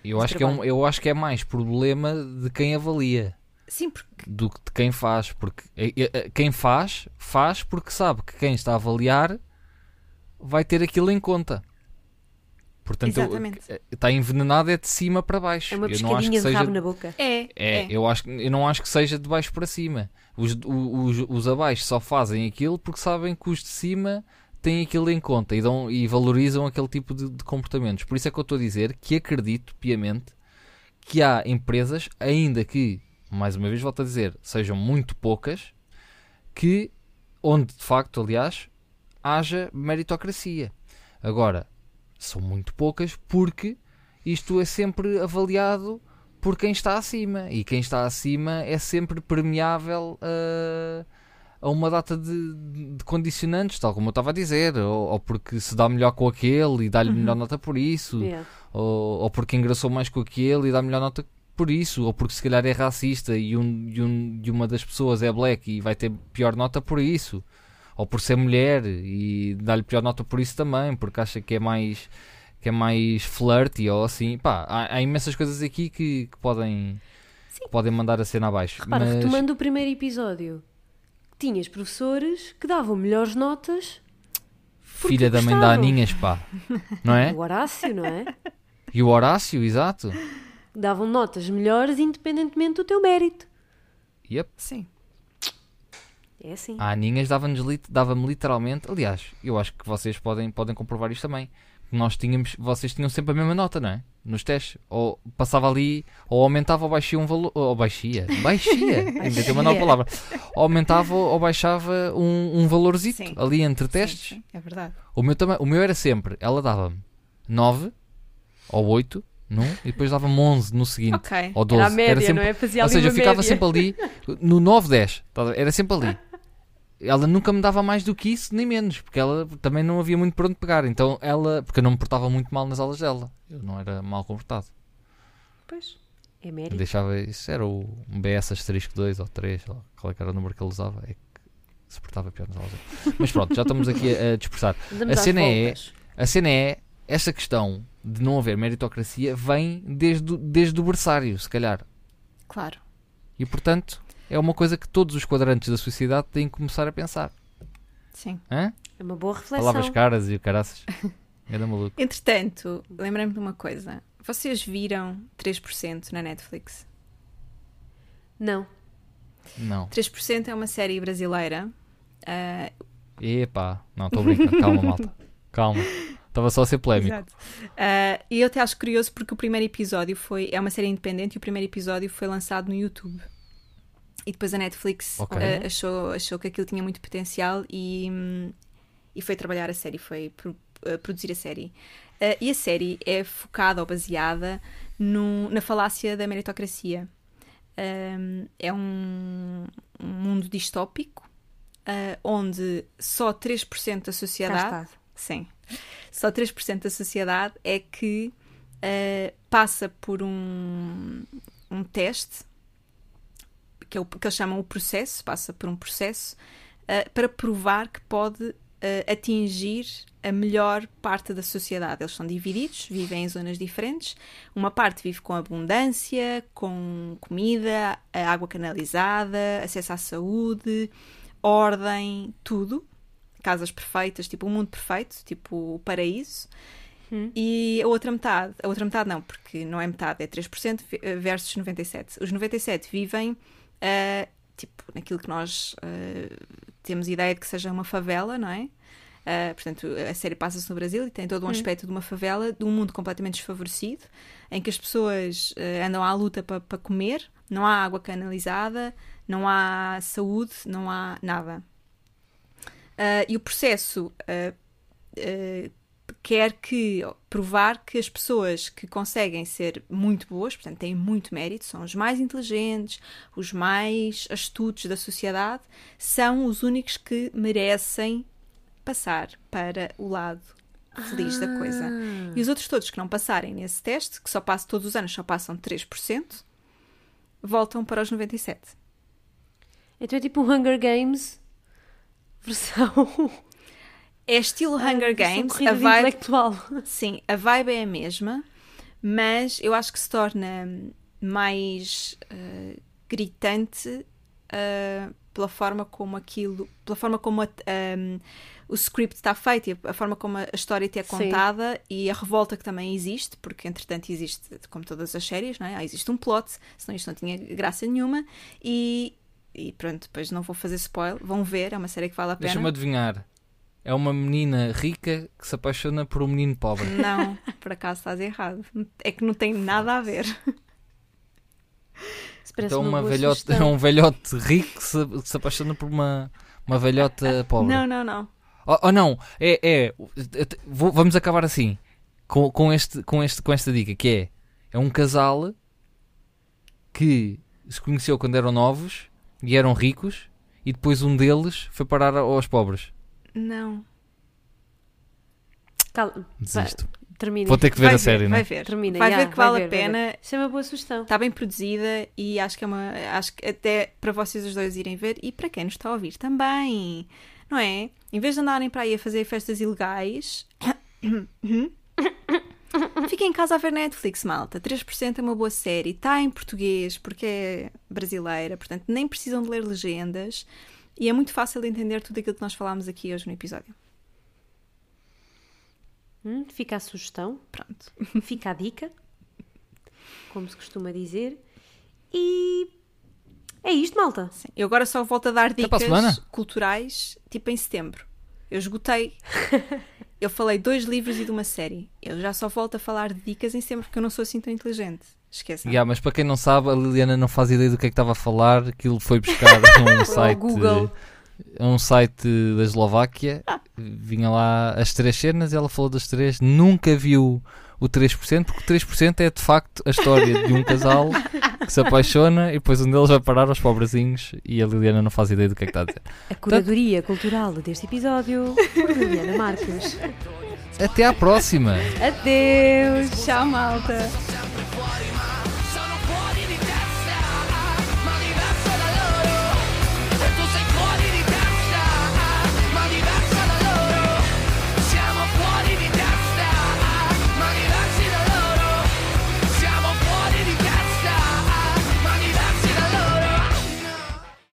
eu, acho que é um, eu acho que é mais problema de quem avalia Sim, porque do que de quem faz. Porque é- é- é- quem faz, faz porque sabe que quem está a avaliar vai ter aquilo em conta. Portanto, eu- Exatamente. está envenenado é de cima para baixo. É uma eu não acho que de seja rabo na boca. é. É, Eu, acho, que- eu não acho que seja de baixo para cima. Os, os, os abaixo só fazem aquilo porque sabem que os de cima têm aquilo em conta e, dão, e valorizam aquele tipo de, de comportamentos. Por isso é que eu estou a dizer que acredito piamente que há empresas, ainda que, mais uma vez volto a dizer, sejam muito poucas, que onde de facto, aliás, haja meritocracia. Agora, são muito poucas porque isto é sempre avaliado por quem está acima e quem está acima é sempre permeável a, a uma data de, de condicionantes, tal como eu estava a dizer, ou, ou porque se dá melhor com aquele e dá-lhe melhor nota por isso, Yeah. ou, ou porque engraçou mais com aquele e dá melhor nota por isso, ou porque se calhar é racista e, um, e, um, e uma das pessoas é black e vai ter pior nota por isso, ou por ser mulher e dá-lhe pior nota por isso também, porque acha que é mais que é mais flirty ou assim, pá, há, há imensas coisas aqui que, que podem que podem mandar a cena abaixo. Repara, mas retomando o primeiro episódio, tinhas professores que davam melhores notas filha da mãe da. Aninhas, pá, não é? o Horácio, não é? E o Horácio, exato. Davam notas melhores independentemente do teu mérito. Yep. Sim. É assim. A Aninhas dava-me literalmente, aliás, eu acho que vocês podem, podem comprovar isto também. Nós tínhamos, vocês tinham sempre a mesma nota, não é? Nos testes. Ou passava ali, ou aumentava ou baixia um valor. Ou baixia. Baixia! Ainda tem uma nova palavra. Ou aumentava ou baixava um, um valorzito Sim. ali entre testes. Sim, sim, é verdade. O meu, também, o meu era sempre, ela dava-me 9 ou 8 num, e depois dava-me 11 no seguinte. Ok. Ou 12. Era média, sempre, não é? Fazia ou seja, eu ficava média. sempre ali no 9, 10. Estás a ver? Era sempre ali. Ela nunca me dava mais do que isso, nem menos, porque ela também não havia muito por onde pegar. Então ela, porque eu não me portava muito mal nas aulas dela, eu não era mal comportado. Pois. É mérito. deixava, isso era o um BS asterisco 2 ou 3, sei lá, qual é era o número que ele usava, é que se portava pior nas aulas dela. Mas pronto, já estamos aqui a, a dispersar. Andamos a cena é-. A cena é, esta questão de não haver meritocracia vem desde, o- desde o berçário, se calhar. Claro. E portanto, é uma coisa que todos os quadrantes da sociedade têm que começar a pensar. Sim. Hã? É uma boa reflexão. Palavras caras e o caraças. Era maluco. Entretanto, lembrei-me de uma coisa. Vocês viram 3% na Netflix? Não. Não. 3% é uma série brasileira. ah, Epá. Não, estou brincando. Calma, malta. Calma. Estava só a ser polémico. Exato. Ah, e eu até acho curioso porque o primeiro episódio foi. É uma série independente e o primeiro episódio foi lançado no YouTube. E depois a Netflix Ok. ah, achou, achou que aquilo tinha muito potencial e, hum, e foi trabalhar a série, foi pro- ah, produzir a série. E a série é focada ou baseada no- na falácia da meritocracia. Um, é um, um mundo distópico uh, onde só 3% da sociedade. Sim. Só 3% da sociedade é que uh, passa por um, um teste que, é o, que eles chamam o processo, passa por um processo uh, para provar que pode uh, atingir a melhor parte da sociedade. Eles são divididos, vivem em zonas diferentes. Uma parte vive com abundância, com comida, água canalizada, acesso à saúde, ordem, tudo. Casas perfeitas, tipo o um mundo perfeito, tipo o paraíso. Hum. E a outra metade, a outra metade não, porque não é metade, é 3% versus 97%. Os 97% vivem uh, tipo naquilo que nós uh, temos ideia de que seja uma favela, não é? Uh, portanto, a série passa-se no Brasil e tem todo um Hum. aspecto de uma favela, de um mundo completamente desfavorecido, em que as pessoas andam à luta para pa comer, não há água canalizada, não há saúde, não há nada. Uh, e o processo quer que provar que as pessoas que conseguem ser muito boas, portanto têm muito mérito, são os mais inteligentes, os mais astutos da sociedade, são os únicos que merecem passar para o lado feliz da coisa. E os outros todos que não passarem nesse teste, que só passam todos os anos, só passam 3%, voltam para os 97. Então é tipo Hunger Games versão. É estilo Hunger Games, a vibe, intelectual. sim, a vibe é a mesma, mas eu acho que se torna mais uh, gritante uh, pela forma como aquilo, pela forma como a, um, o script está feito e a forma como a história te é contada Sim. e a revolta que também existe, porque entretanto existe, como todas as séries, não é? Ah, existe um plot, senão isto não tinha graça nenhuma e, e pronto, depois não vou fazer spoiler, vão ver, é uma série que vale a pena. Deixa-me adivinhar. É uma menina rica que se apaixona por um menino pobre. Não, por acaso estás errado. É que não tem nada a ver. Então uma, uma velhote, é um velhote rico que se, que se apaixona por uma, uma velhota pobre. Não, não, não. Oh, oh não, é, é vou, vamos acabar assim com, com, este, com, este, com esta dica que é é um casal que se conheceu quando eram novos e eram ricos e depois um deles foi parar aos pobres. Não. Calma. Desisto. Termina. Vou ter que ver vai a série, ver, né? Vai ver. Termina, vai yeah, ver que vale ver, a pena. Isso é uma boa sugestão. Está bem produzida e acho que é uma. Acho que até para vocês os dois irem ver e para quem nos está a ouvir também. Não é? Em vez de andarem para aí a fazer festas ilegais. Fiquem em casa a ver Netflix, malta. 3% é uma boa série. Está em português porque é brasileira, portanto nem precisam de ler legendas. E é muito fácil de entender tudo aquilo que nós falámos aqui hoje no episódio. Hum, fica a sugestão. Pronto. Fica a dica. Como se costuma dizer. E é isto, malta. Sim. Eu agora só volto a dar dicas culturais, tipo em setembro. Eu esgotei. eu falei dois livros e de uma série. Eu já só volto a falar de dicas em setembro porque eu não sou assim tão inteligente. Esqueçam. Yeah, mas para quem não sabe, a Liliana não faz ideia do que é que estava a falar. Aquilo foi buscar um site, Google. a um site da Eslováquia. Vinha lá as três cenas e ela falou das três. Nunca viu o 3%, porque o 3% é de facto a história de um casal que se apaixona e depois um deles vai parar aos pobrezinhos e a Liliana não faz ideia do que é que está a dizer. A curadoria cultural deste episódio por Liliana Marques. Até à próxima! Adeus! Tchau, malta.